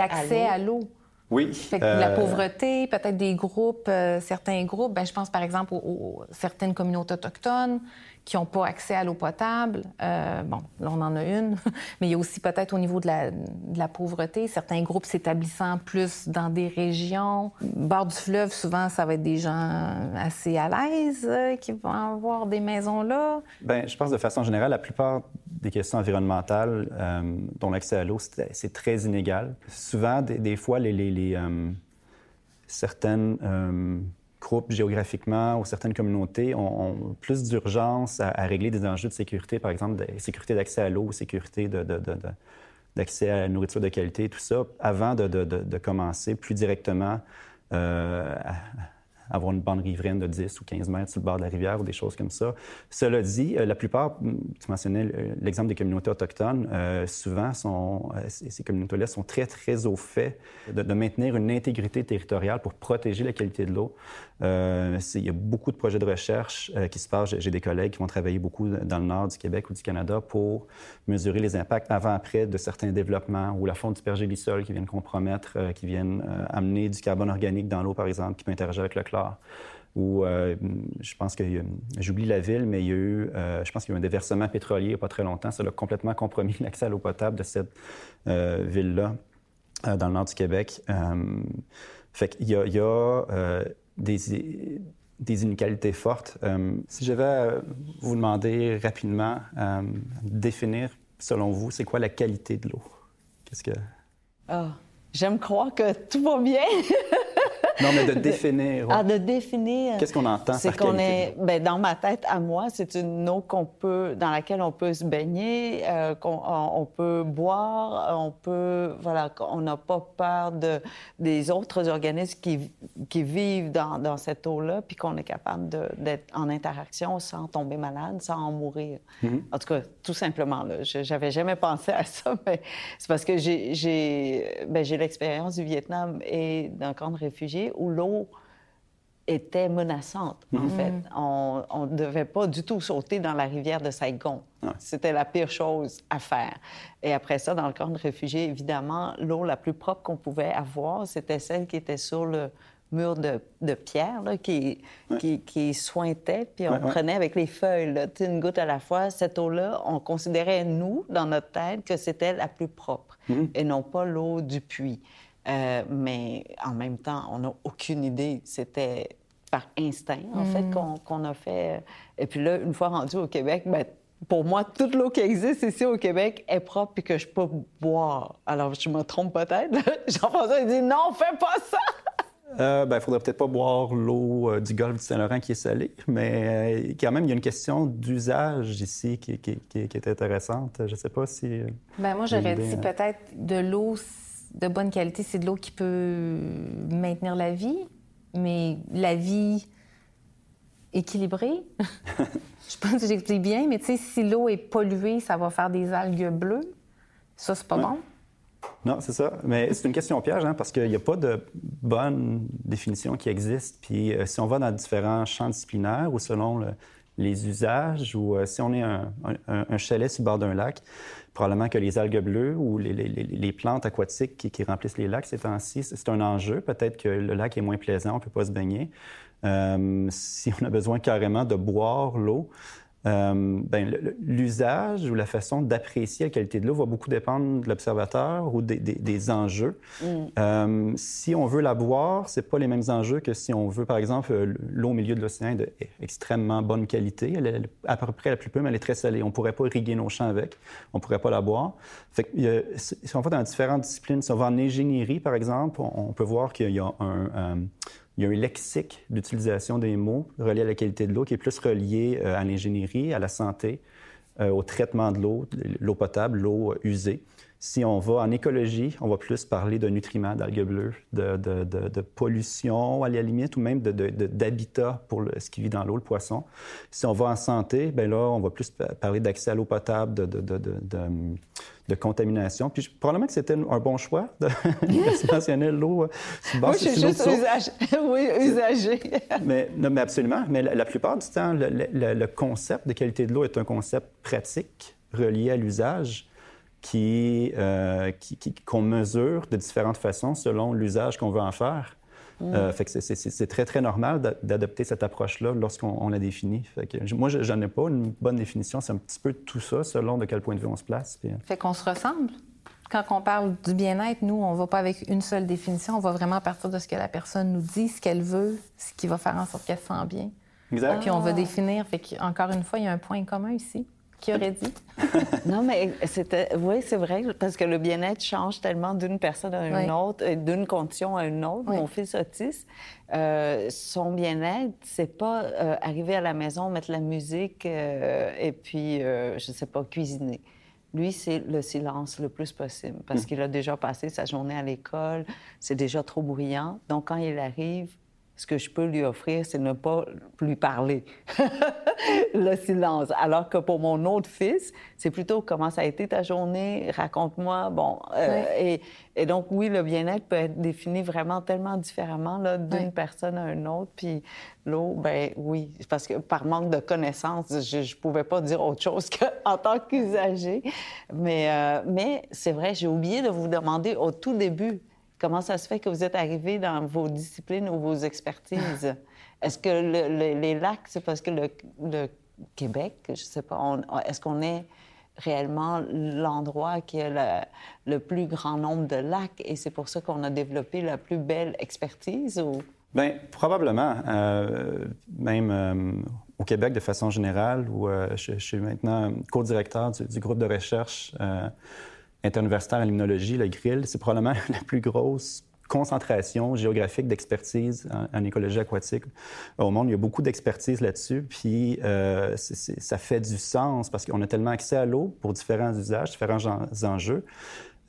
à l'eau. Oui. Fait que La pauvreté, peut-être des groupes, certains groupes. Ben, je pense par exemple aux, certaines communautés autochtones qui n'ont pas accès à l'eau potable. Euh, bon, là, on en a une, mais il y a aussi peut-être au niveau de la, pauvreté, certains groupes s'établissant plus dans des régions. Bord du fleuve, souvent, ça va être des gens assez à l'aise euh, qui vont avoir des maisons là. Bien, je pense de façon générale, la plupart des questions environnementales euh, dont l'accès à l'eau, c'est très inégal. Souvent, des, fois, les certaines groupes géographiquement ou certaines communautés ont, plus d'urgence à, régler des enjeux de sécurité, par exemple, sécurité d'accès à l'eau, sécurité d'accès à la nourriture de qualité, tout ça, avant de, commencer plus directement euh, avoir une bande riveraine de 10 ou 15 mètres sur le bord de la rivière ou des choses comme ça. Cela dit, euh, la plupart, mm, tu mentionnais l'exemple des communautés autochtones, euh, souvent, sont, euh, ces communautés-là sont très, très au fait de, maintenir une intégrité territoriale pour protéger la qualité de l'eau. Il y a beaucoup de projets de recherche qui se passent. J'ai des collègues qui vont travailler beaucoup dans le nord du Québec ou du Canada pour mesurer les impacts avant-après de certains développements ou la fonte du pergélisol qui viennent compromettre, qui viennent amener du carbone organique dans l'eau, par exemple, qui peut interagir avec le chlore euh, je pense que j'oublie la ville, mais il y a eu, euh, je pense qu'il y a eu un déversement pétrolier il n'y a pas très longtemps. Ça a complètement compromis l'accès à l'eau potable de cette euh, ville-là dans le nord du Québec. il y a des, des inégalités fortes. si je vais vous demander rapidement définir, selon vous, c'est quoi la qualité de l'eau? Qu'est-ce que... Ah, j'aime croire que tout va bien. Non, mais de définir. Ah, de définir. Qu'est-ce qu'on entend C'est qu'on est, ben, dans ma tête, à moi, c'est une eau qu'on peut, dans laquelle on peut se baigner, euh, qu'on on peut boire, on peut, voilà, on n'a pas peur de, des autres organismes qui, qui vivent dans, dans cette eau-là, puis qu'on est capable d'être en interaction sans tomber malade, sans en mourir. Mm-hmm. En tout cas, tout simplement, là. J'avais jamais pensé à ça, mais c'est parce que j'ai ben, l'expérience du Vietnam et d'un camp de réfugiés où l'eau était menaçante, en mhm. fait. On ne devait pas du tout sauter dans la rivière de Saigon. C'était la pire chose à faire. Et après ça, dans le camp de réfugiés, évidemment, l'eau la plus propre qu'on pouvait avoir, c'était celle qui était sur le mur de, de pierre là, qui, qui, qui, sointait, puis on prenait avec les feuilles, là, une goutte à la fois. Cette eau-là, on considérait, nous, dans notre tête, que c'était la plus propre mm-hmm. et non pas l'eau du puits. Euh, mais en même temps, on n'a aucune idée. C'était par instinct, en fait, mm. qu'on a fait. Et puis là, une fois rendu au Québec, ben, pour moi, toute l'eau qui existe ici au Québec est propre et que je peux boire. Alors, je me trompe peut-être. Jean-François, il dit non, fais pas ça! Euh, ben, il faudrait peut-être pas boire l'eau euh, du golfe du Saint-Laurent qui est salée, mais euh, quand même, il y a une question d'usage ici qui, qui, est intéressante. Je ne sais pas si. Ben, moi, j'aurais dit hein. peut-être de l'eau de bonne qualité, c'est de l'eau qui peut maintenir la vie, mais la vie équilibrée. je pense que j'explique bien, mais tu sais, si l'eau est polluée, ça va faire des algues bleues. Ça, c'est pas bon. Non, c'est ça. Mais c'est une question piège, hein, parce qu'il n'y a pas de bonne définition qui existe. Puis euh, si on va dans différents champs disciplinaires ou selon les usages, ou euh, si on est un, chalet sur le bord d'un lac, probablement que les algues bleues ou les, plantes aquatiques qui, remplissent les lacs c'est un enjeu. Peut-être que le lac est moins plaisant, on ne peut pas se baigner. Euh, si on a besoin carrément de boire l'eau, euh, ben, l'usage ou la façon d'apprécier la qualité de l'eau va beaucoup dépendre de l'observateur ou des, enjeux. Mm. Euh, si on veut la boire, c'est pas les mêmes enjeux que si on veut, par exemple, euh, l'eau au milieu de l'océan de extrêmement bonne qualité. Elle est à peu près la plus pure, mais elle est très salée. On pourrait pas irriguer nos champs avec. On pourrait pas la boire. Fait si on va dans différentes disciplines, si on va en ingénierie, par exemple, on, peut voir qu'il y a un il y a un lexique d'utilisation des mots reliés à la qualité de l'eau qui est plus relié euh, à l'ingénierie, à la santé, euh, au traitement de l'eau, l'eau potable, l'eau usée. Si on va en écologie, on va plus parler de nutriments, d'algues bleues, de, de, de, pollution à la limite, ou même d'habitat pour ce qui vit dans l'eau, le poisson. Si on va en santé, bien là, on va plus parler d'accès à l'eau potable, de, contamination. Puis probablement que c'était un bon choix de, mentionner l'eau. Euh, Moi, je suis juste oui, usagé. mais, mais absolument. Mais la, plupart du temps, le, le concept de qualité de l'eau est un concept pratique relié à l'usage euh, qui, qu'on mesure de différentes façons selon l'usage qu'on veut en faire. Mm. Euh, fait que c'est très, très normal d'adopter cette approche-là lorsqu'on la définit. Fait que, moi, je n'en ai pas une bonne définition. C'est un petit peu tout ça selon de quel point de vue on se place. Puis... Euh. Fait qu'on se ressemble. Quand on parle du bien-être, nous, on ne va pas avec une seule définition. On va vraiment partir de ce que la personne nous dit, ce qu'elle veut, ce qui va faire en sorte qu'elle se sent bien. Exact. Puis on va définir. Fait qu'encore une fois, il y a un point commun ici. Qui aurait dit? non, mais c'était. Oui, c'est vrai, parce que le bien-être change tellement d'une personne à une autre, euh, d'une condition à une autre. Mon fils autiste, euh, son bien-être, c'est pas euh, arriver à la maison, mettre la musique et puis, je sais pas, cuisiner. Lui, c'est le silence le plus possible parce hmm. qu'il a déjà passé sa journée à l'école, c'est déjà trop bruyant. Donc, quand il arrive, ce que je peux lui offrir, c'est ne pas lui parler. le silence. Alors que pour mon autre fils, c'est plutôt comment ça a été ta journée, raconte-moi. Bon, euh, et, et, donc, oui, le bien-être peut être défini vraiment tellement différemment d'une personne à une autre. Puis l'eau, ben oui, parce que par manque de connaissances, je ne pouvais pas dire autre chose qu'en tant qu'usager. Mais, euh, mais c'est vrai, j'ai oublié de vous demander au tout début Comment ça se fait que vous êtes arrivé dans vos disciplines ou vos expertises? Est-ce que les lacs, c'est parce que le, Québec, je sais pas, est-ce qu'on est réellement l'endroit qui a le, plus grand nombre de lacs et c'est pour ça qu'on a développé la plus belle expertise? Ou... Bien, probablement. Euh, même euh, au Québec, de façon générale, où euh, je, suis maintenant co-directeur du, du, groupe de recherche interuniversitaire en limnologie, le GRIL, c'est probablement la plus grosse concentration géographique d'expertise en, écologie aquatique au monde. Il y a beaucoup d'expertise là-dessus, puis euh, ça fait du sens parce qu'on a tellement accès à l'eau pour différents usages, différents enjeux.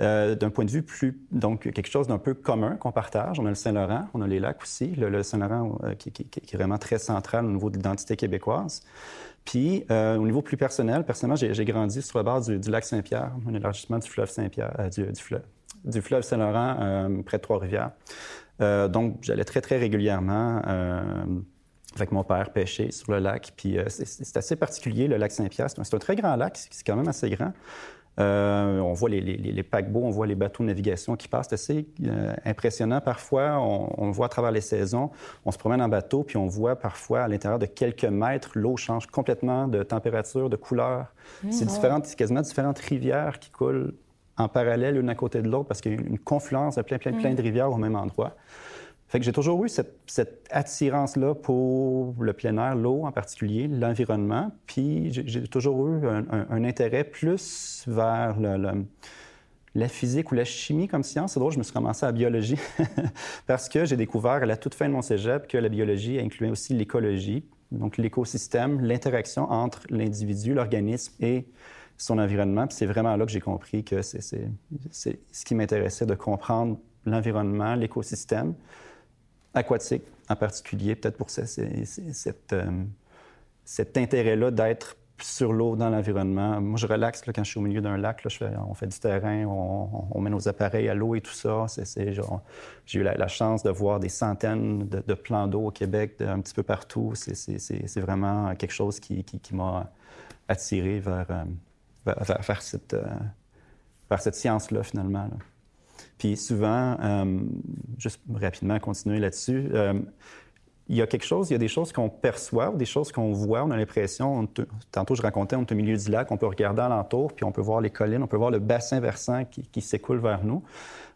Euh, d'un point de vue plus, donc quelque chose d'un peu commun qu'on partage. On a le Saint-Laurent, on a les lacs aussi. Le, Saint-Laurent euh, qui, qui, est vraiment très central au niveau de l'identité québécoise. Puis, euh, au niveau plus personnel, personnellement, j'ai grandi sur le bord du, lac Saint-Pierre, un élargissement du fleuve Saint-Pierre, euh, du, fleuve, Saint-Laurent, euh, près de Trois-Rivières. donc, j'allais très, très régulièrement avec mon père pêcher sur le lac. Puis, c'est assez particulier, le lac Saint-Pierre. C'est un, très grand lac, c'est quand même assez grand. Euh, on voit les, paquebots, on voit les bateaux de navigation qui passent. C'est assez euh, impressionnant parfois. On, voit à travers les saisons. On se promène en bateau, puis on voit parfois à l'intérieur de quelques mètres, l'eau change complètement de température, de couleur. Mmh, c'est différentes, quasiment différentes rivières qui coulent en parallèle l'une à côté de l'autre parce qu'il y a une confluence de plein, plein, plein de mmh. rivières au même endroit. Fait que j'ai toujours eu cette, attirance-là pour le plein air, l'eau en particulier, l'environnement. Puis j'ai toujours eu un, intérêt plus vers la physique ou la chimie comme science. C'est drôle, je me suis commencé à la biologie parce que j'ai découvert à la toute fin de mon cégep que la biologie incluait aussi l'écologie, donc l'écosystème, l'interaction entre l'individu, l'organisme et son environnement. Puis c'est vraiment là que j'ai compris que c'est ce qui m'intéressait de comprendre l'environnement, l'écosystème aquatique en particulier, peut-être pour euh, cet intérêt-là d'être sur l'eau, dans l'environnement. Moi, je relaxe quand je suis au milieu d'un lac. on fait du terrain, on, met nos appareils à l'eau et tout ça. j'ai eu la, chance de voir des centaines de, plans d'eau au Québec, un petit peu partout. C'est, vraiment quelque chose qui, m'a attiré vers, euh, cette, euh, vers cette science-là, finalement. Puis souvent, euh, juste rapidement continuer là-dessus, euh, il y a quelque chose, il y a des choses qu'on perçoit, des choses qu'on voit, on a l'impression, tantôt je racontais, on est au milieu du lac, on peut regarder alentour, puis on peut voir les collines, on peut voir le bassin versant qui, s'écoule vers nous.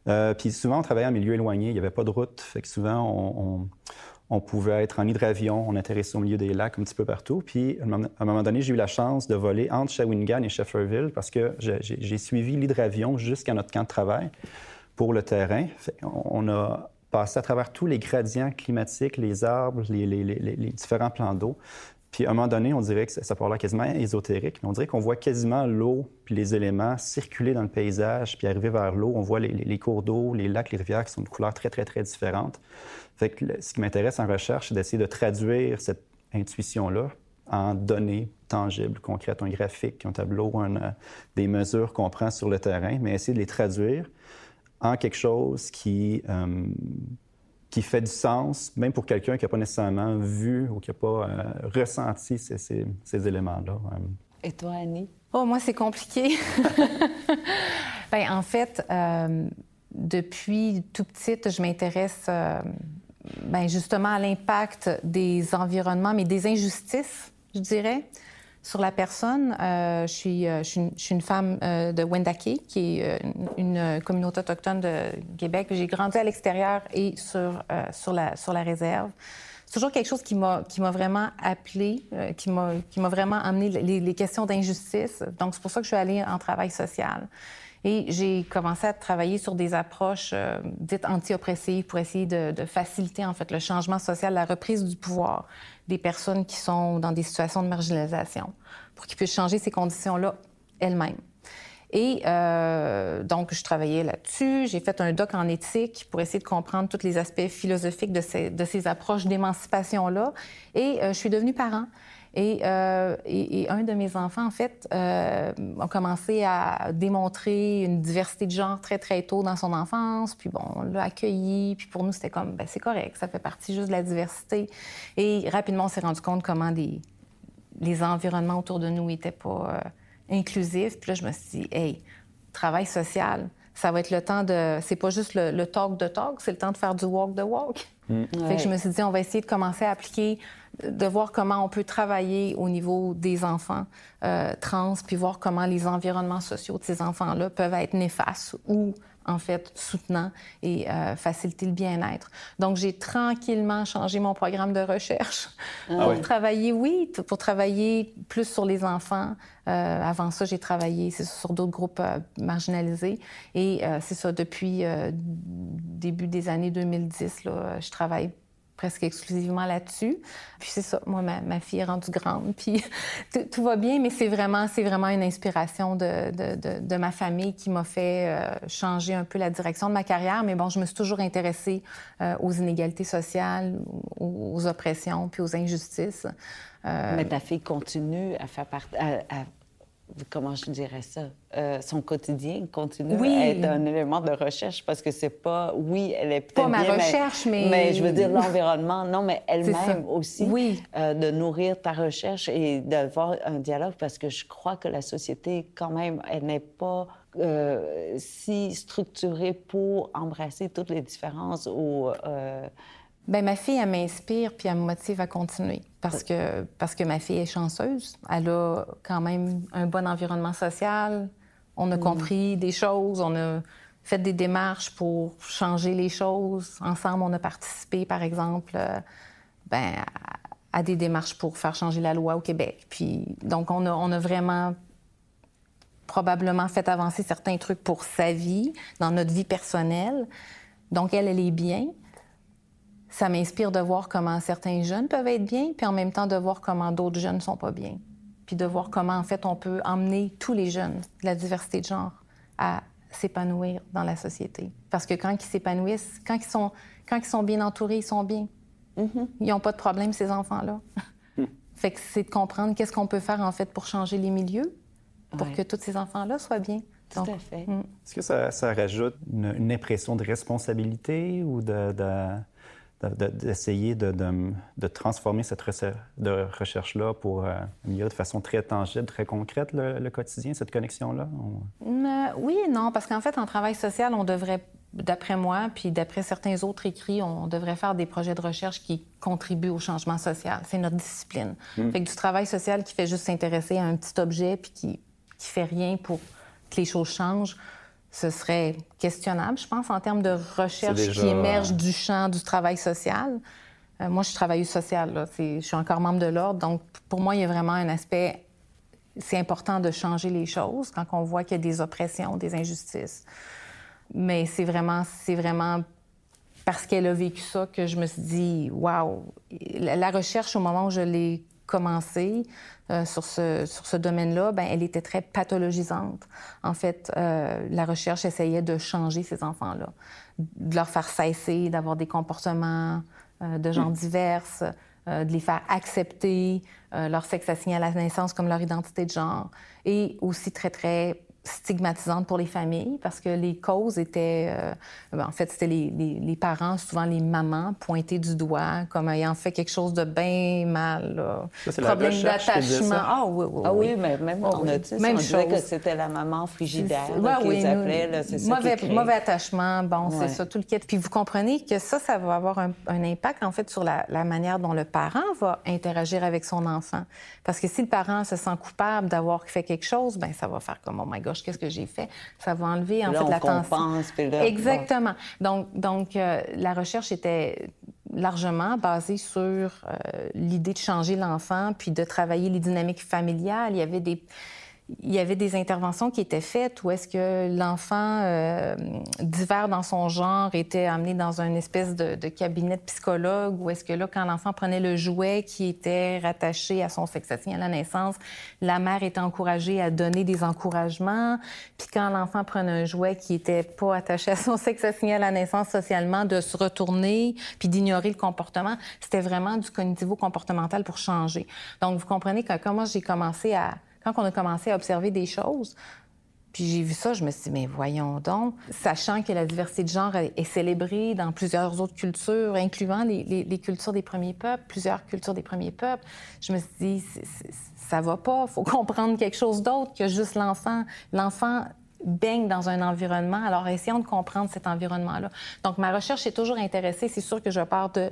Euh, puis souvent, on travaillait en milieu éloigné, il n'y avait pas de route, fait que souvent, on, pouvait être en hydravion, on atterrissait au milieu des lacs un petit peu partout. Puis à un moment donné, j'ai eu la chance de voler entre Shawinigan et Shefferville parce que j'ai suivi l'hydravion jusqu'à notre camp de travail pour le terrain. On a passé à travers tous les gradients climatiques, les arbres, les, différents plans d'eau. Puis à un moment donné, on dirait que ça, parle quasiment ésotérique, mais on dirait qu'on voit quasiment l'eau puis les éléments circuler dans le paysage puis arriver vers l'eau. On voit les, cours d'eau, les lacs, les rivières qui sont de couleurs très, très, très différentes. Fait que ce qui m'intéresse en recherche, c'est d'essayer de traduire cette intuition-là en données tangibles, concrètes, un graphique, un tableau, euh, des mesures qu'on prend sur le terrain, mais essayer de les traduire en quelque chose qui, euh, qui fait du sens, même pour quelqu'un qui n'a pas nécessairement vu ou qui n'a pas euh, ressenti ces, ces, éléments-là. Euh. Et toi, Annie? Oh, moi, c'est compliqué. ben, en fait, depuis tout petite, je m'intéresse ben, justement à l'impact des environnements, mais des injustices, je dirais sur la personne. Euh, je, suis, euh, je, suis une, femme euh, de Wendake, qui est une, communauté autochtone de Québec. J'ai grandi à l'extérieur et sur, sur, la, sur la réserve. C'est toujours quelque chose qui m'a, qui m'a vraiment appelé, qui, m'a, qui m'a vraiment amené les, les questions d'injustice. Donc, c'est pour ça que je suis allée en travail social. Et j'ai commencé à travailler sur des approches dites anti-oppressives pour essayer de, faciliter en fait le changement social, la reprise du pouvoir des personnes qui sont dans des situations de marginalisation, pour qu'ils puissent changer ces conditions-là elles-mêmes. Et euh, donc, je travaillais là-dessus. J'ai fait un doc en éthique pour essayer de comprendre tous les aspects philosophiques de ces, de ces approches d'émancipation-là. Et euh, je suis devenue parent. Euh, et, un de mes enfants, en fait, euh, a commencé à démontrer une diversité de genre très, très tôt dans son enfance. Puis bon, on l'a accueilli. Puis pour nous, c'était comme, ben c'est correct, ça fait partie juste de la diversité. Et rapidement, on s'est rendu compte comment les environnements autour de nous n'étaient pas euh, inclusifs. Puis là, je me suis dit, hey, travail social, ça va être le temps de. C'est pas juste le, talk de talk, c'est le temps de faire du walk de walk. Mm. Fait que je me suis dit, on va essayer de commencer à appliquer de voir comment on peut travailler au niveau des enfants euh, trans, puis voir comment les environnements sociaux de ces enfants-là peuvent être néfastes ou en fait soutenants et euh, faciliter le bien-être. Donc j'ai tranquillement changé mon programme de recherche ah pour travailler, oui, pour travailler plus sur les enfants. Euh, avant ça, j'ai travaillé sur d'autres groupes marginalisés et c'est ça depuis début des années 2010 là, je travaille presque exclusivement là-dessus. Puis c'est ça, moi, ma, fille est rendue grande, puis tout, va bien, mais c'est vraiment, vraiment une inspiration de, de, de, ma famille qui m'a fait euh, changer un peu la direction de ma carrière. Mais bon, je me suis toujours intéressée euh, aux inégalités sociales, aux, oppressions, puis aux injustices. Euh, mais ta fille continue à faire partie comment je dirais ça, euh, son quotidien continue à être un élément de recherche parce que c'est pas, oui, elle est peut-être Pas ma recherche, mais... mais... je veux dire l'environnement, non, mais elle-même aussi, oui. Euh, de nourrir ta recherche et d'avoir un dialogue parce que je crois que la société, quand même, elle n'est pas euh, si structurée pour embrasser toutes les différences ou Bien, ma fille, elle m'inspire puis elle me motive à continuer parce que, parce que ma fille est chanceuse. Elle a quand même un bon environnement social. On a mm. compris des choses, on a fait des démarches pour changer les choses. Ensemble, on a participé, par exemple, euh, ben, à, des démarches pour faire changer la loi au Québec. Puis, donc, on a, on a vraiment probablement fait avancer certains trucs pour sa vie, dans notre vie personnelle. Donc, elle, elle est bien ça m'inspire de voir comment certains jeunes peuvent être bien, puis en même temps de voir comment d'autres jeunes ne sont pas bien. Puis de voir comment, en fait, on peut emmener tous les jeunes de la diversité de genre à s'épanouir dans la société. Parce que quand ils s'épanouissent, quand ils sont, quand ils sont bien entourés, ils sont bien. Mm-hmm. Ils n'ont pas de problème, ces enfants-là. Mm. fait que c'est de comprendre qu'est-ce qu'on peut faire, en fait, pour changer les milieux, pour que tous ces enfants-là soient bien. Tout à fait. Mm. Est-ce que ça, ça rajoute une, impression de responsabilité ou de d'essayer de, de, transformer cette recherche-là pour euh, améliorer de façon très tangible, très concrète le, quotidien, cette connexion-là? oui et non, parce qu'en fait, en travail social, on devrait, d'après moi, puis d'après certains autres écrits, on devrait faire des projets de recherche qui contribuent au changement social. C'est notre discipline. Hmm. Fait que du travail social qui fait juste s'intéresser à un petit objet puis qui, qui fait rien pour que les choses changent ce serait questionnable, je pense, en termes de recherche qui émerge du champ du travail social. Euh, moi, je suis travailleuse sociale, je suis encore membre de l'ordre, donc pour moi, il y a vraiment un aspect, c'est important de changer les choses quand on voit qu'il y a des oppressions, des injustices. Mais c'est vraiment, c'est vraiment parce qu'elle a vécu ça que je me suis dit, waouh, la recherche au moment où je l'ai commencé euh, sur ce, sur ce domaine-là, ben, elle était très pathologisante. En fait, euh, la recherche essayait de changer ces enfants-là, de leur faire cesser d'avoir des comportements euh, de genre mm. divers, de les faire accepter leur sexe assigné à la naissance comme leur identité de genre, et aussi très, très stigmatisante pour les familles parce que les causes étaient, euh, ben, en fait, c'était les, les, parents, souvent les mamans, pointés du doigt comme ayant fait quelque chose de bien mal. Là. Problème d'attachement. Ah oui, oui, ah, oui. mais même oh, en autisme, même on disait que c'était la maman frigidaire oui. Là, mauvais, mauvais attachement, bon, c'est ça, tout le quête. Puis vous comprenez que ça, ça va avoir un, impact, en fait, sur la, la, manière dont le parent va interagir avec son enfant. Parce que si le parent se sent coupable d'avoir fait quelque chose, ben ça va faire comme, oh my God, qu'est-ce que j'ai fait? Ça va enlever, en fait, la tension. Exactement. Donc, donc euh, la recherche était largement basée sur euh, l'idée de changer l'enfant, puis de travailler les dynamiques familiales. Il y avait des il y avait des interventions qui étaient faites où est-ce que l'enfant euh, divers dans son genre était amené dans une espèce de, cabinet de psychologue, ou est-ce que là, quand l'enfant prenait le jouet qui était rattaché à son sexe à la naissance, la mère était encouragée à donner des encouragements, puis quand l'enfant prenait un jouet qui était pas attaché à son sexe assigné à la naissance socialement, de se retourner puis d'ignorer le comportement, c'était vraiment du cognitivo-comportemental pour changer. Donc, vous comprenez que comment j'ai commencé à quand on a commencé à observer des choses, puis j'ai vu ça, je me suis dit, mais voyons donc, sachant que la diversité de genre est célébrée dans plusieurs autres cultures, incluant les, cultures des premiers peuples, plusieurs cultures des premiers peuples, je me suis dit, ça va pas, faut comprendre quelque chose d'autre que juste l'enfant. L'enfant baigne dans un environnement, alors essayons de comprendre cet environnement-là. Donc, ma recherche est toujours intéressée, c'est sûr que je pars de,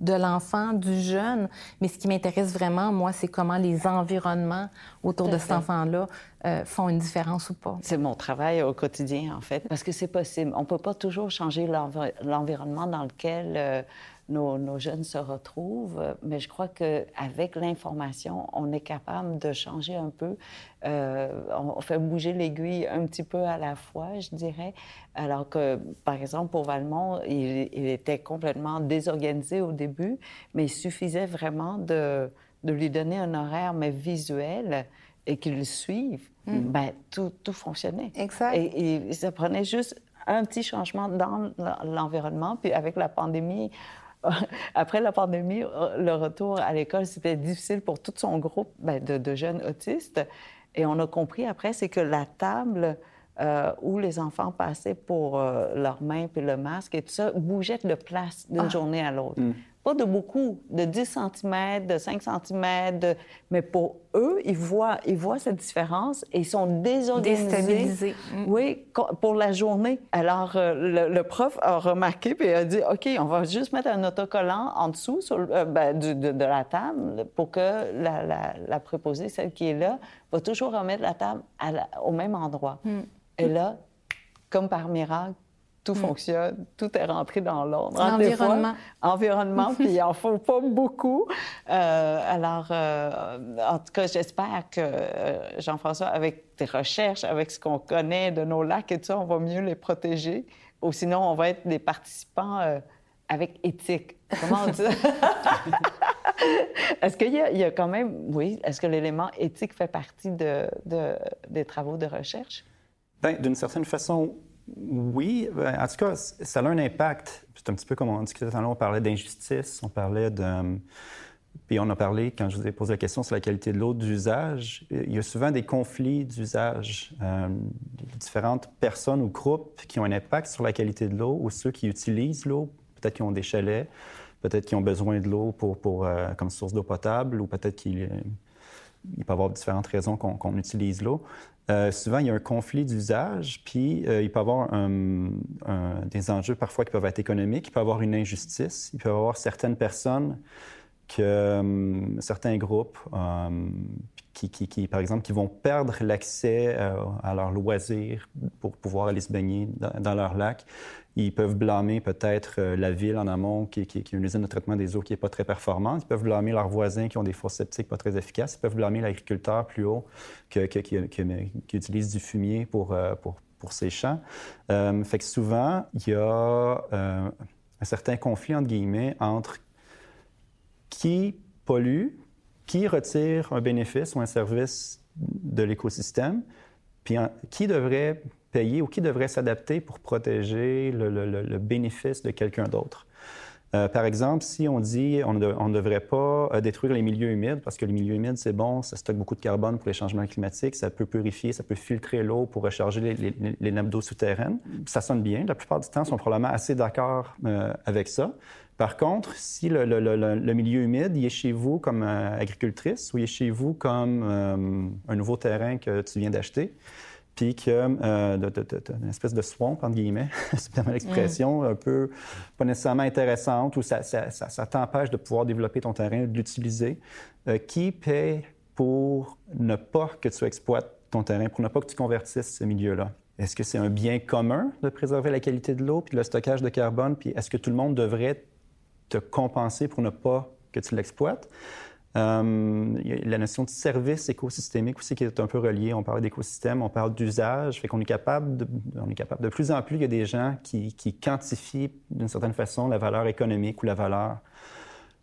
de l'enfant, du jeune, mais ce qui m'intéresse vraiment, moi, c'est comment les environnements autour de cet enfant-là euh, font une différence ou pas. C'est mon travail au quotidien, en fait, parce que c'est possible. On ne peut pas toujours changer l'environnement dans lequel euh, nos, jeunes se retrouvent, mais je crois qu'avec l'information, on est capable de changer un peu. Euh, on fait bouger l'aiguille un petit peu à la fois, je dirais. Alors que, par exemple, pour Valmont, il, était complètement désorganisé au début, mais il suffisait vraiment de, de lui donner un horaire, mais visuel, et qu'il le suive. Mm. Ben, tout, tout fonctionnait. Exact. Et, et ça prenait juste un petit changement dans l'environnement. Puis avec la pandémie, après la pandémie, le retour à l'école, c'était difficile pour tout son groupe ben, de, jeunes autistes. Et on a compris après, c'est que la table euh, où les enfants passaient pour euh, leurs mains puis le masque et tout ça bougeait de place d'une ah. journée à l'autre. Mm. Pas de beaucoup, de 10 cm, de 5 cm, mais pour eux, ils voient, ils voient cette différence et ils sont désorganisés. Mm. Oui, pour la journée. Alors, euh, le, prof a remarqué puis a dit OK, on va juste mettre un autocollant en dessous sur, ben, de, la table pour que la, la, préposée, celle qui est là, va toujours remettre la table au même endroit. Mm. Et là, comme par miracle, tout mm. fonctionne, tout est rentré dans l'ordre. Environnement. environnement, puis il n'en faut pas beaucoup. Euh, alors, euh, en tout cas, j'espère que euh, Jean-François, avec tes recherches, avec ce qu'on connaît de nos lacs et tout ça, on va mieux les protéger. Ou sinon, on va être des participants avec éthique. Comment on dit Est-ce qu'il y, y, a quand même, oui, est-ce que l'élément éthique fait partie de, des travaux de recherche? Bien, d'une certaine façon, oui. Ben, en tout cas, ça a un impact. C'est un petit peu comme on discutait tout à l'heure, on parlait d'injustice, on parlait de... Puis on a parlé, quand je vous ai posé la question sur la qualité de l'eau d'usage, il y a souvent des conflits d'usage. Euh, différentes personnes ou groupes qui ont un impact sur la qualité de l'eau ou ceux qui utilisent l'eau, peut-être qui ont des chalets, peut-être qui ont besoin de l'eau pour, pour euh, comme source d'eau potable ou peut-être qu'il il peut y avoir différentes raisons qu'on utilise l'eau. Euh, souvent, il y a un conflit d'usage, puis euh, il peut y avoir des enjeux parfois qui peuvent être économiques, il peut y avoir une injustice, il peut y avoir certaines personnes, que, euh, certains groupes qui, qui, par exemple, qui vont perdre l'accès à leurs loisirs pour pouvoir aller se baigner dans, leur lac. Ils peuvent blâmer peut-être euh, la ville en amont qui, qui, qui, a une usine de traitement des eaux qui n'est pas très performante. Ils peuvent blâmer leurs voisins qui ont des fosses septiques pas très efficaces. Ils peuvent blâmer l'agriculteur plus haut qui, utilise du fumier pour, euh, ses champs. Euh, fait que souvent, il y a un certain conflit, entre guillemets, entre qui pollue, qui retire un bénéfice ou un service de l'écosystème, puis qui devrait payer ou qui devrait s'adapter pour protéger le, bénéfice de quelqu'un d'autre. Euh, par exemple, si on dit on ne devrait pas euh, détruire les milieux humides parce que les milieux humides, c'est bon, ça stocke beaucoup de carbone pour les changements climatiques, ça peut purifier, ça peut filtrer l'eau pour recharger les, les, nappes d'eau souterraines. Ça sonne bien. La plupart du temps, ils sont probablement assez d'accord euh, avec ça. Par contre, si le, milieu humide il est chez vous comme agricultrice ou il est chez vous comme un nouveau terrain que tu viens d'acheter, puis qu'il y a une espèce de swamp, entre guillemets, c'est l'expression, mm. un peu pas nécessairement intéressante, ça, ça, t'empêche de pouvoir développer ton terrain, de l'utiliser. Euh, qui paie pour ne pas que tu exploites ton terrain, pour ne pas que tu convertisses ce milieu-là? Est-ce que c'est un bien commun de préserver la qualité de l'eau puis le stockage de carbone? Puis est-ce que tout le monde devrait te compenser pour ne pas que tu l'exploites? Euh, la notion de service écosystémique aussi qui est un peu reliée. On parle d'écosystème, on parle d'usage. Fait qu'on est capable de, on est capable de plus en plus, il y a des gens qui, quantifient d'une certaine façon la valeur économique ou la valeur,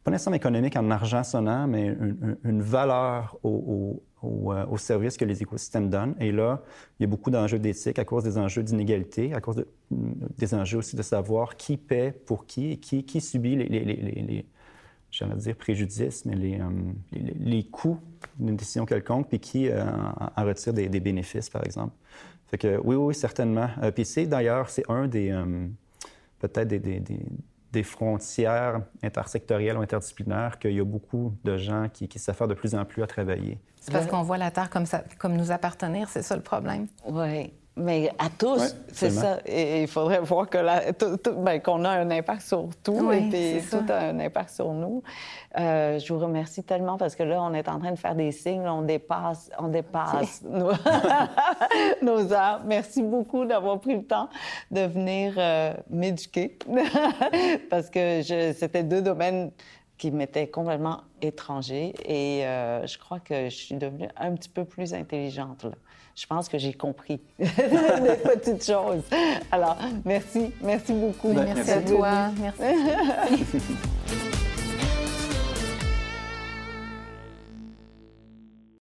pas nécessairement économique en argent sonnant, mais une, valeur au, euh, au, service que les écosystèmes donnent. Et là, il y a beaucoup d'enjeux d'éthique à cause des enjeux d'inégalité, à cause des enjeux aussi de savoir qui paie pour qui et qui, qui subit les, les, les j'allais dire préjudice, mais les, euh, les, coûts d'une décision quelconque, puis qui euh, en, retire des, bénéfices, par exemple. Fait que oui, oui, certainement. Puis c'est d'ailleurs, c'est un des, peut-être des, frontières intersectorielles ou interdisciplinaires qu'il y a beaucoup de gens qui, qui s'affairent de plus en plus à travailler. C'est parce qu'on voit la Terre comme, ça, comme nous appartenir, c'est ça le problème? Oui. Mais à tous, c'est ça. Et il faudrait voir que ben, qu'on a un impact sur tout et puis tout a un impact sur nous. Euh, je vous remercie tellement parce que là, on est en train de faire des signes, on dépasse, on dépasse nos... nos, heures. Merci beaucoup d'avoir pris le temps de venir euh, m'éduquer parce que c'était deux domaines qui m'étaient complètement étrangers et euh, je crois que je suis devenue un petit peu plus intelligente là je pense que j'ai compris des petites choses. Alors, merci, merci beaucoup. merci à toi. Merci.